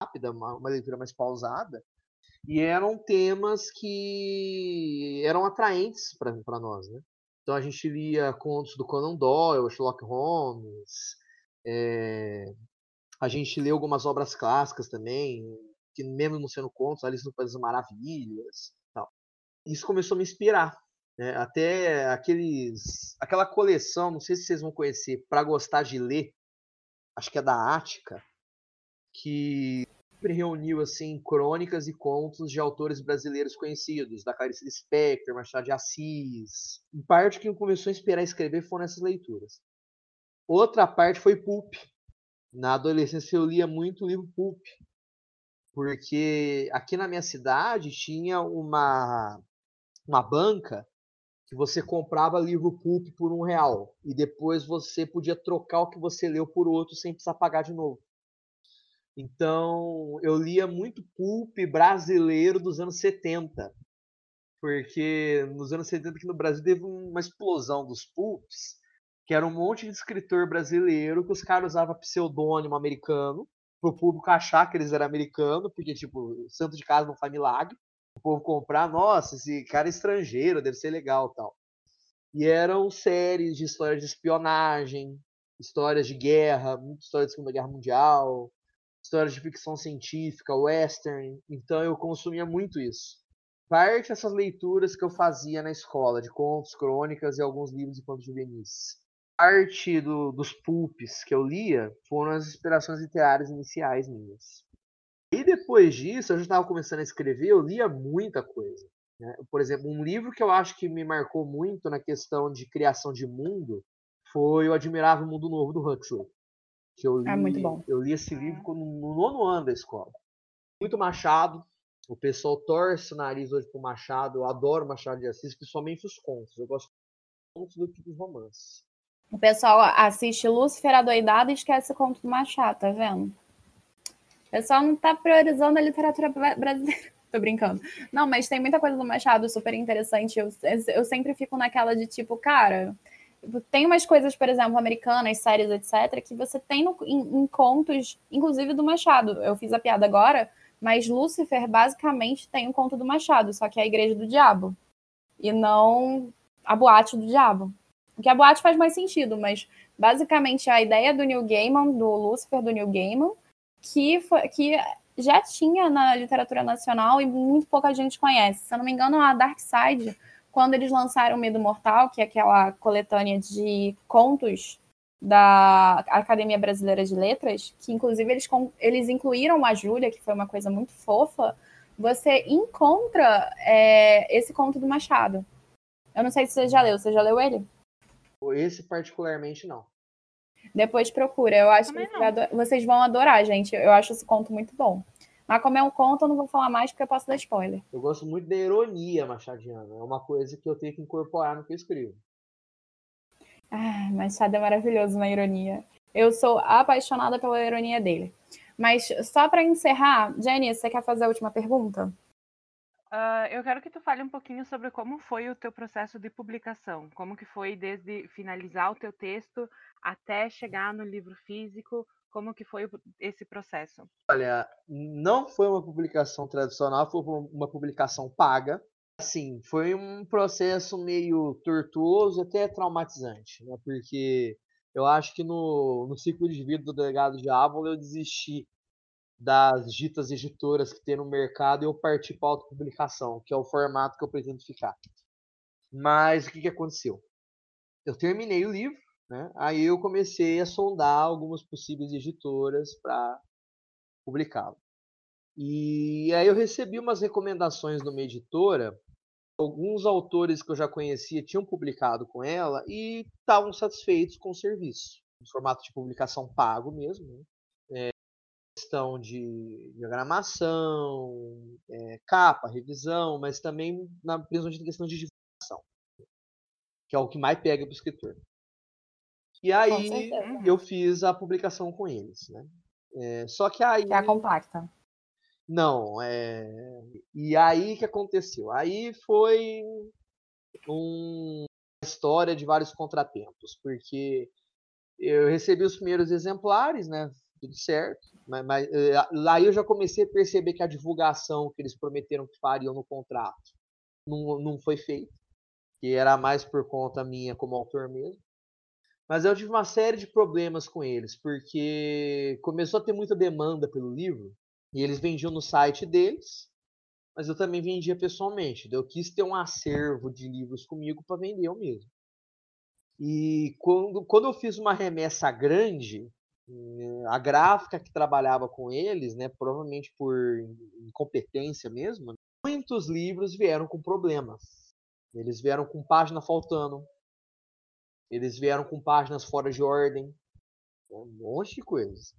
Rápida, uma, uma leitura mais pausada, e eram temas que eram atraentes para nós, né? Então a gente lia contos do Conan Doyle, Sherlock Holmes, é... a gente leu algumas obras clássicas também, que mesmo não sendo contos, Alice no País das Maravilhas, tal. Isso começou a me inspirar, né? até aqueles, aquela coleção, não sei se vocês vão conhecer, para gostar de ler, acho que é da Ática, que sempre reuniu assim crônicas e contos de autores brasileiros conhecidos, da Clarice Lispector, Machado de Assis. Em parte que começou a inspirar a escrever foram essas leituras. Outra parte foi Pulp. Na adolescência eu lia muito livro Pulp, porque aqui na minha cidade tinha uma uma banca que você comprava livro Pulp por um real e depois você podia trocar o que você leu por outro sem precisar pagar de novo. Então, eu lia muito pulp brasileiro dos anos 70. Porque nos anos 70 aqui no Brasil teve uma explosão dos pulps, que era um monte de escritor brasileiro que os caras usavam pseudônimo americano pro público achar que eles eram americanos, porque, tipo, santo de casa não faz milagre. O povo comprar, nossa, esse cara é estrangeiro, deve ser legal tal. E eram séries de histórias de espionagem, histórias de guerra, muita história da Segunda Guerra Mundial, histórias de ficção científica, western. Então eu consumia muito isso. Parte dessas leituras que eu fazia na escola, de contos, crônicas e alguns livros de contos juvenis. Parte do, dos pulps que eu lia foram as inspirações literárias iniciais minhas. E depois disso, eu já estava começando a escrever, eu lia muita coisa. Né? Por exemplo, um livro que eu acho que me marcou muito na questão de criação de mundo foi O Admirável Mundo Novo do Huxley. Que eu li, é muito bom. Eu li esse livro no nono ano da escola. Muito Machado. O pessoal torce o nariz hoje pro Machado. Eu adoro Machado de Assis, principalmente os contos. Eu gosto dos contos do que dos romances. O pessoal assiste Lúcifer Adoidado e esquece o conto do Machado, tá vendo? O pessoal não tá priorizando a literatura brasileira. Tô brincando. Não, mas tem muita coisa do Machado super interessante. Eu, eu sempre fico naquela de tipo, cara, tem umas coisas, por exemplo, americanas, séries, etc., que você tem no, em, em, contos, inclusive do Machado. Eu fiz a piada agora, mas Lúcifer basicamente tem um conto do Machado, só que é a Igreja do Diabo. E não a boate do diabo. Porque a boate faz mais sentido, mas basicamente a ideia do Neil Gaiman, do Lúcifer do Neil Gaiman, que, foi, que já tinha na literatura nacional e muito pouca gente conhece. Se eu não me engano, a Dark Side, quando eles lançaram Medo Mortal, que é aquela coletânea de contos da Academia Brasileira de Letras, que inclusive eles, eles incluíram a Júlia, que foi uma coisa muito fofa, você encontra é, esse conto do Machado. Eu não sei se você já leu, você já leu ele? Esse particularmente não. Depois procura. Eu acho Também que vocês vão adorar, gente. Eu acho esse conto muito bom. Mas como é um conto, eu não vou falar mais porque eu posso dar spoiler. Eu gosto muito da ironia machadiana. É uma coisa que eu tenho que incorporar no que eu escrevo. Ah, Machado é maravilhoso na ironia. Eu sou apaixonada pela ironia dele. Mas só para encerrar, Jenny, você quer fazer a última pergunta? Uh, eu quero que tu fale um pouquinho sobre como foi o teu processo de publicação, como que foi desde finalizar o teu texto até chegar no livro físico, como que foi esse processo? Olha, não foi uma publicação tradicional, foi uma publicação paga. Assim, foi um processo meio tortuoso, até traumatizante, né? Porque eu acho que no, no ciclo de vida do delegado de Ávila eu desisti das ditas editoras que tem no mercado eu parti para autopublicação, que é o formato que eu pretendo ficar. Mas o que, que aconteceu? Eu terminei o livro, né? aí eu comecei a sondar algumas possíveis editoras para publicá-lo. E aí eu recebi umas recomendações de uma editora, alguns autores que eu já conhecia tinham publicado com ela e estavam satisfeitos com o serviço, no formato de publicação pago mesmo. Né? Questão de diagramação, é, capa, revisão, mas também na, principalmente na questão de divulgação, que é o que mais pega para o escritor. E aí eu fiz a publicação com eles, né? É, só que aí. Que é a compacta. Não, é. E aí que aconteceu? Aí foi um... uma história de vários contratempos, porque eu recebi os primeiros exemplares, né? Tudo certo. Mas, mas eh, lá eu já comecei a perceber que a divulgação que eles prometeram que fariam no contrato não, não foi feita, que era mais por conta minha como autor mesmo. Mas eu tive uma série de problemas com eles, porque começou a ter muita demanda pelo livro, e eles vendiam no site deles, mas eu também vendia pessoalmente. Eu quis ter um acervo de livros comigo para vender eu mesmo. E quando, quando eu fiz uma remessa grande, a gráfica que trabalhava com eles, né, provavelmente por incompetência mesmo, muitos livros vieram com problemas. Eles vieram com página faltando, eles vieram com páginas fora de ordem, um monte de coisas.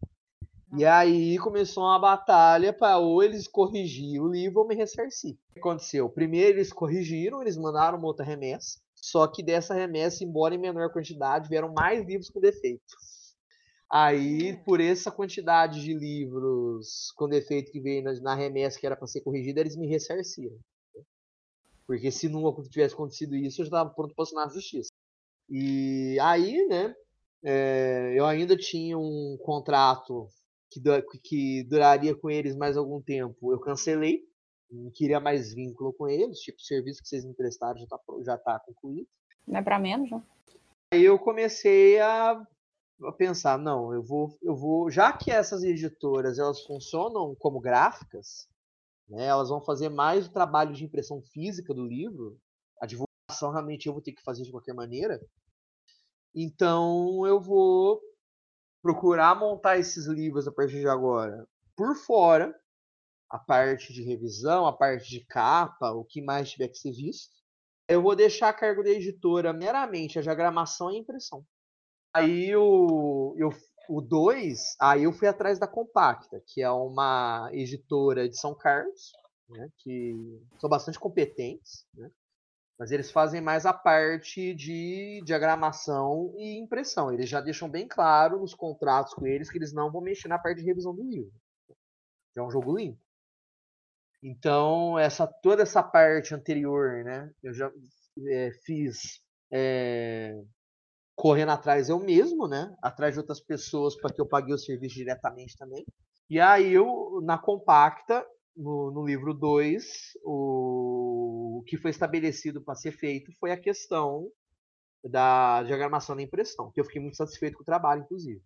E aí começou uma batalha para ou eles corrigir o livro ou me ressarcir. O que aconteceu? Primeiro eles corrigiram, eles mandaram uma outra remessa, só que dessa remessa, embora em menor quantidade, vieram mais livros com defeitos. Aí, hum. por essa quantidade de livros com defeito que veio na, na remessa que era para ser corrigida, eles me ressarciram. Porque se não tivesse acontecido isso, eu já estava pronto para assinar a justiça. E aí, né, é, eu ainda tinha um contrato que, que duraria com eles mais algum tempo, eu cancelei. Não queria mais vínculo com eles, tipo, o serviço que vocês emprestaram já está já tá concluído. Não é para menos, não? Aí eu comecei a, a, pensar, não, eu vou, eu vou, já que essas editoras elas funcionam como gráficas, né, elas vão fazer mais o trabalho de impressão física do livro, a divulgação realmente eu vou ter que fazer de qualquer maneira. Então eu vou procurar montar esses livros a partir de agora por fora, a parte de revisão, a parte de capa, o que mais tiver que ser visto. Eu vou deixar a cargo da editora meramente a diagramação e a impressão. Aí o, eu, o 2, aí eu fui atrás da Compacta, que é uma editora de São Carlos, né, que são bastante competentes, né, mas eles fazem mais a parte de diagramação e impressão. Eles já deixam bem claro nos contratos com eles que eles não vão mexer na parte de revisão do livro. É um jogo limpo. Então, essa toda essa parte anterior, né? Eu já é, fiz é, correndo atrás eu mesmo, né? Atrás de outras pessoas para que eu pague o serviço diretamente também. E aí eu, na compacta, no, no livro 2, o, o que foi estabelecido para ser feito foi a questão da diagramação da impressão, que eu fiquei muito satisfeito com o trabalho, inclusive.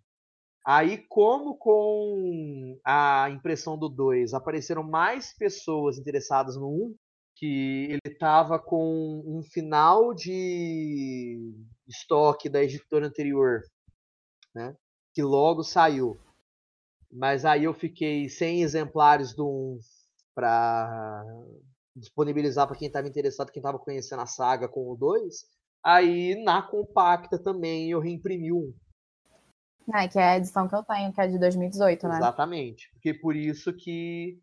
Aí, como com a impressão do 2 apareceram mais pessoas interessadas no 1, um, que ele estava com um final de estoque da editora anterior, né? Que logo saiu. Mas aí eu fiquei sem exemplares do 1 para disponibilizar para quem estava interessado, quem estava conhecendo a saga com o 2. Aí na compacta também eu reimprimi um. Ah, que é a edição que eu tenho, que é de 2018, né? Exatamente. Porque por isso que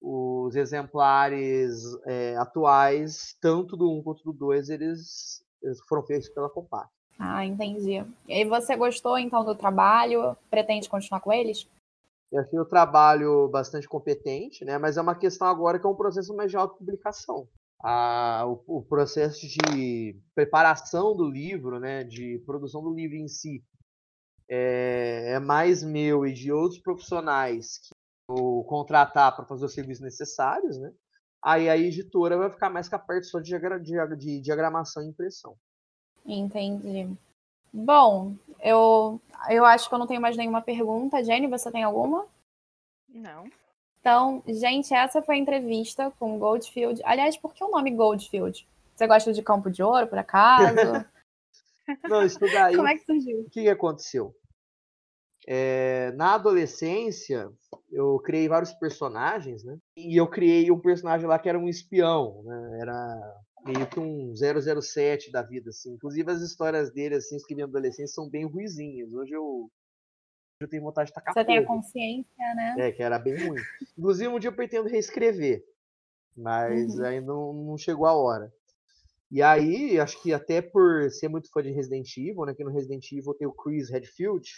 os exemplares é, atuais, tanto do 1 quanto do 2, eles, eles foram feitos pela Compacta. Ah, entendi. E você gostou então do trabalho? Pretende continuar com eles? Eu achei o trabalho bastante competente, né? Mas é uma questão agora que é um processo mais de autopublicação. Ah, o, o, processo de preparação do livro, né? De produção do livro em si, é, é mais meu e de outros profissionais que eu contratar para fazer os serviços necessários, né? Aí a editora vai ficar mais com a parte só de, diagra de, de diagramação e impressão. Entendi. Bom, eu, eu acho que eu não tenho mais nenhuma pergunta. Jenny, você tem alguma? Não. Então, gente, essa foi a entrevista com Goldfield. Aliás, por que o nome Goldfield? Você gosta de Campo de Ouro, por acaso? não, isso daí. Como é que surgiu? O que aconteceu? É, na adolescência, eu criei vários personagens, né? E eu criei um personagem lá que era um espião, né? Era meio que um 007 da vida, assim. Inclusive as histórias dele, assim, escrevendo adolescência, são bem ruizinhas. Hoje eu, eu tenho vontade de tacar Você tem a consciência, né? É, que era bem ruim. Inclusive um dia eu pretendo reescrever, mas uhum. ainda não, não chegou a hora. E aí, acho que até por ser muito fã de Resident Evil, né, que no Resident Evil tem o Chris Redfield,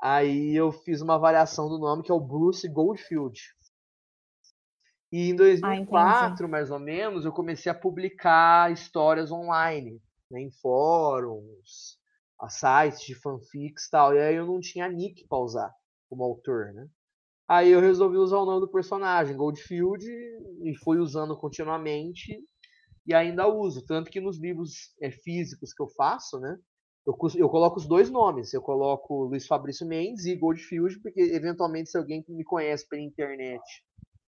aí eu fiz uma variação do nome que é o Bruce Goldfield. E em 2004, ah, mais ou menos, eu comecei a publicar histórias online, né, em fóruns, a sites de fanfics e tal. E aí eu não tinha nick para usar como autor, né? Aí eu resolvi usar o nome do personagem, Goldfield, e fui usando continuamente e ainda uso. Tanto que nos livros é, físicos que eu faço, né? Eu, eu, coloco os dois nomes. Eu coloco Luiz Fabrício Mendes e Goldfield, porque eventualmente se alguém me conhece pela internet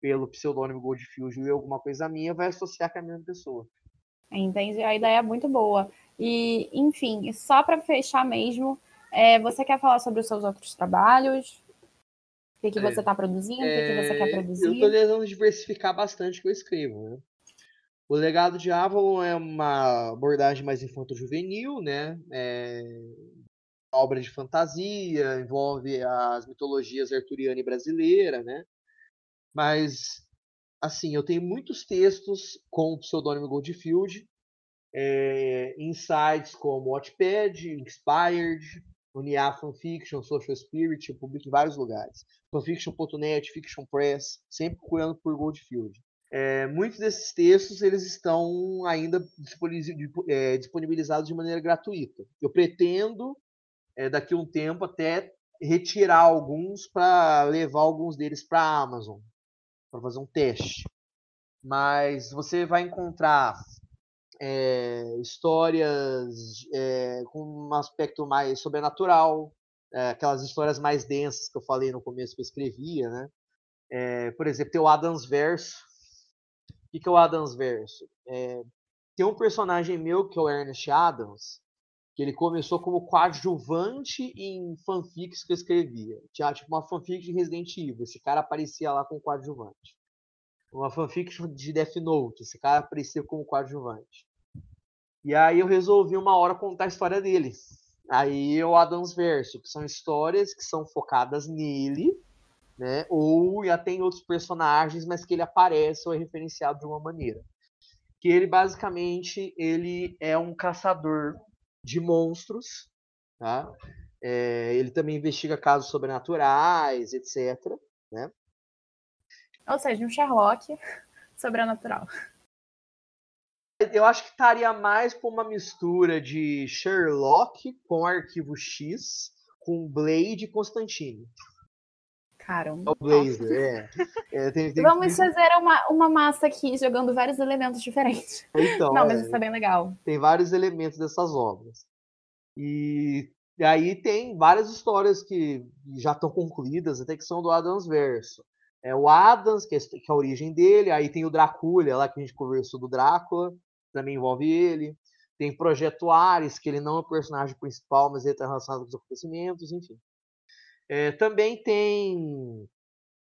pelo pseudônimo Goldfield e alguma coisa minha, vai associar com a mesma pessoa. Entendi, a ideia é muito boa. E, enfim, só para fechar mesmo, é, você quer falar sobre os seus outros trabalhos? O que, que você está produzindo? É, o que, que você quer produzir? Eu estou tentando diversificar bastante o que eu escrevo, né? O legado de Avalon é uma abordagem mais infanto-juvenil, né? É obra de fantasia, envolve as mitologias arturiana e brasileira, né? Mas, assim, eu tenho muitos textos com o pseudônimo Goldfield, é, sites como Watchpad, Inspired, Unia Fanfiction, Social Spirit, eu publico em vários lugares. Fanfiction.net, Fiction Press, sempre procurando por Goldfield. É, muitos desses textos eles estão ainda disponibilizados de maneira gratuita. Eu pretendo, é, daqui a um tempo, até retirar alguns para levar alguns deles para a Amazon para fazer um teste. Mas você vai encontrar é, histórias com um aspecto mais sobrenatural, aquelas histórias mais densas que eu falei no começo que eu escrevia, né? por exemplo, tem o Adams Verso. O que é o Adams Verso? tem um personagem meu que é o Ernest Adams, que ele começou como coadjuvante em fanfics que eu escrevia. Tinha tipo uma fanfic de Resident Evil, esse cara aparecia lá como coadjuvante. Uma fanfic de Death Note, esse cara aparecia como coadjuvante. E aí eu resolvi uma hora contar a história dele. Aí o Adams Verso, que são histórias que são focadas nele, né? Ou já tem outros personagens, mas que ele aparece ou é referenciado de uma maneira que ele basicamente ele é um caçador de monstros, tá? É, ele também investiga casos sobrenaturais, etc. Né? Ou seja, um Sherlock sobrenatural. Eu acho que estaria mais com uma mistura de Sherlock com Arquivo X, com Blade e Constantine. Caramba. É o Blazer, é. é tem, tem Vamos fazer uma, uma massa aqui, jogando vários elementos diferentes. Então, Não, mas é, isso é bem legal. Tem vários elementos dessas obras. E, e aí tem várias histórias que já estão concluídas, até que são do Adams Verso. É o Adams, que é, que é a origem dele, aí tem o Dracula, lá que a gente conversou do Drácula, também envolve ele. Tem Projeto Ares, que ele não é o personagem principal, mas ele está relacionado com os acontecimentos, enfim. É, também tem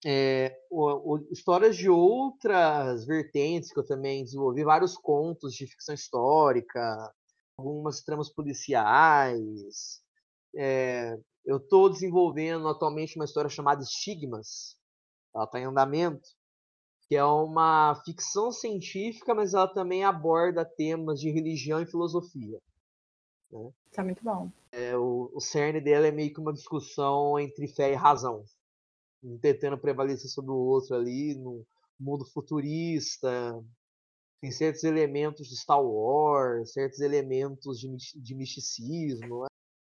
é, o, o, histórias de outras vertentes que eu também desenvolvi, vários contos de ficção histórica, algumas tramas policiais. É, eu estou desenvolvendo atualmente uma história chamada Estigmas, ela está em andamento, que é uma ficção científica, mas ela também aborda temas de religião e filosofia. Né? Tá muito bom. É, o, o cerne dela é meio que uma discussão entre fé e razão. Um tentando prevalecer sobre o outro ali, no mundo futurista. Tem certos elementos de Star Wars, certos elementos de, de misticismo. Né?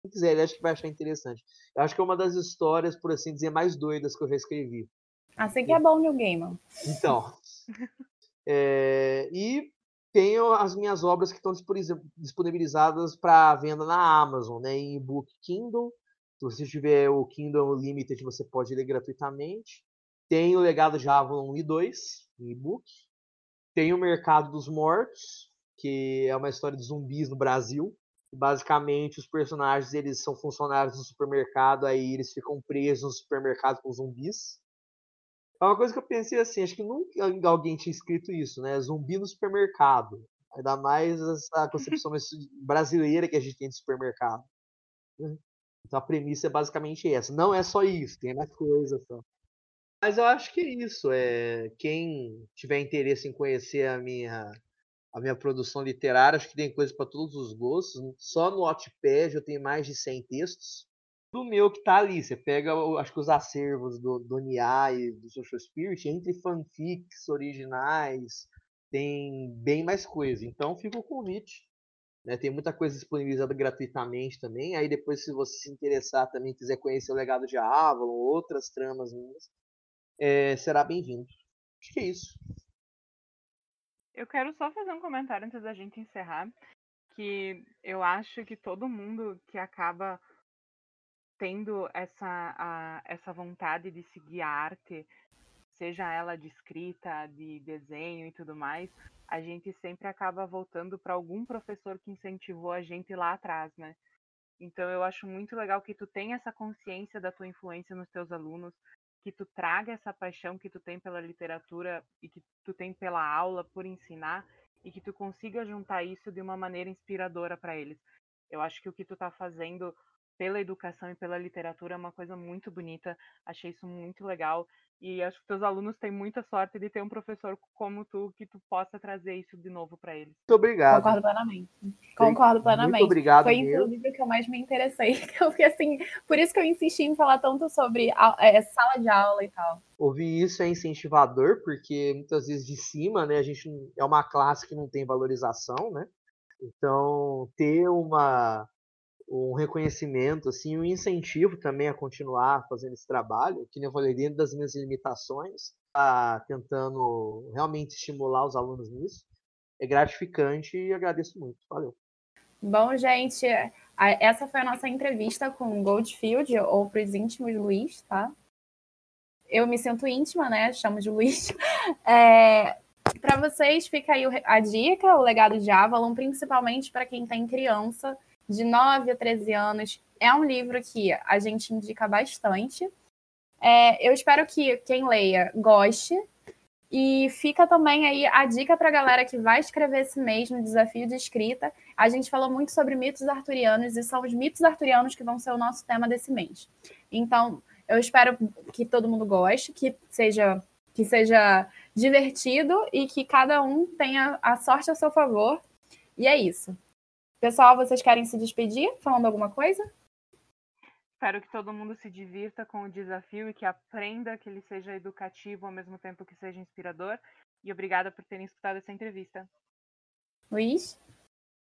Quem quiser, ele acho que vai achar interessante. Eu acho que é uma das histórias, por assim dizer, mais doidas que eu já escrevi. Assim que é bom, New Gamer. Então. é, e tenho as minhas obras que estão disponibilizadas para venda na Amazon, né, em e-book Kindle. Se você tiver o Kindle Unlimited, você pode ler gratuitamente. Tem o Legado de Avalon 1 e 2, em e-book. Tem o Mercado dos Mortos, que é uma história de zumbis no Brasil. Basicamente, os personagens eles são funcionários do supermercado, aí eles ficam presos no supermercado com zumbis. É uma coisa que eu pensei assim, acho que nunca alguém tinha escrito isso, né? Zumbi no supermercado. Ainda mais essa concepção brasileira que a gente tem de supermercado. Né? Então a premissa é basicamente essa. Não é só isso, tem mais coisa. Só. Mas eu acho que é isso. É, quem tiver interesse em conhecer a minha, a minha produção literária, acho que tem coisa para todos os gostos. Só no Wattpad eu tenho mais de 100 textos do meu que tá ali. Você pega, acho que os acervos do, do Nia e do Social Spirit, entre fanfics originais, tem bem mais coisa. Então fica o convite. Né? Tem muita coisa disponibilizada gratuitamente também. Aí depois, se você se interessar também, quiser conhecer o legado de Avalon, outras tramas minhas, é, será bem-vindo. Acho que é isso. Eu quero só fazer um comentário antes da gente encerrar, que eu acho que todo mundo que acaba tendo essa, a, essa vontade de seguir a arte, seja ela de escrita, de desenho e tudo mais, a gente sempre acaba voltando para algum professor que incentivou a gente lá atrás, né? Então eu acho muito legal que tu tenha essa consciência da tua influência nos teus alunos, que tu traga essa paixão que tu tem pela literatura e que tu tem pela aula, por ensinar, e que tu consiga juntar isso de uma maneira inspiradora para eles. Eu acho que o que tu tá fazendo pela educação e pela literatura é uma coisa muito bonita. Achei isso muito legal. E acho que teus alunos têm muita sorte de ter um professor como tu que tu possa trazer isso de novo para eles. Muito obrigado. Concordo plenamente. Concordo plenamente. Muito obrigado. Foi inclusive o que eu mais me interessei. Eu fiquei assim, por isso que eu insisti em falar tanto sobre a, é, sala de aula e tal. Ouvir isso é incentivador, porque muitas vezes de cima, né, a gente é uma classe que não tem valorização, né? Então, ter uma um reconhecimento, assim, um incentivo também a continuar fazendo esse trabalho, que eu falei, dentro das minhas limitações, tá tentando realmente estimular os alunos nisso. É gratificante e agradeço muito. Valeu. Bom, gente, essa foi a nossa entrevista com Goldfield, ou para os íntimos Luiz, tá? Eu me sinto íntima, né? Chamo de Luiz. É, para vocês, fica aí a dica, o legado de Avalon, principalmente para quem tem criança de 9 a 13 anos. É um livro que a gente indica bastante. É, eu espero que quem leia goste. E fica também aí a dica para a galera que vai escrever esse mês no desafio de escrita. A gente falou muito sobre mitos arturianos e são os mitos arturianos que vão ser o nosso tema desse mês. Então, eu espero que todo mundo goste, que seja que seja divertido e que cada um tenha a sorte a seu favor. E é isso. Pessoal, vocês querem se despedir falando alguma coisa? Espero que todo mundo se divirta com o desafio e que aprenda, que ele seja educativo ao mesmo tempo que seja inspirador. E obrigada por terem escutado essa entrevista. Luiz?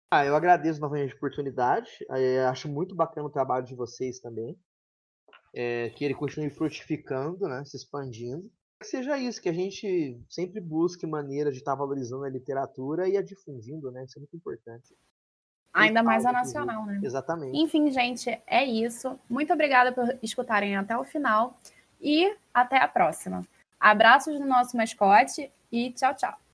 Ah, eu agradeço novamente a oportunidade. Eu acho muito bacana o trabalho de vocês também. É, que ele continue frutificando, né, se expandindo. Que seja isso, que a gente sempre busque maneiras de estar valorizando a literatura e a difundindo, né? Isso é muito importante. Ainda mais a nacional, né? Exatamente. Enfim, gente, é isso. Muito obrigada por escutarem até o final e até a próxima. Abraços do nosso mascote e tchau, tchau.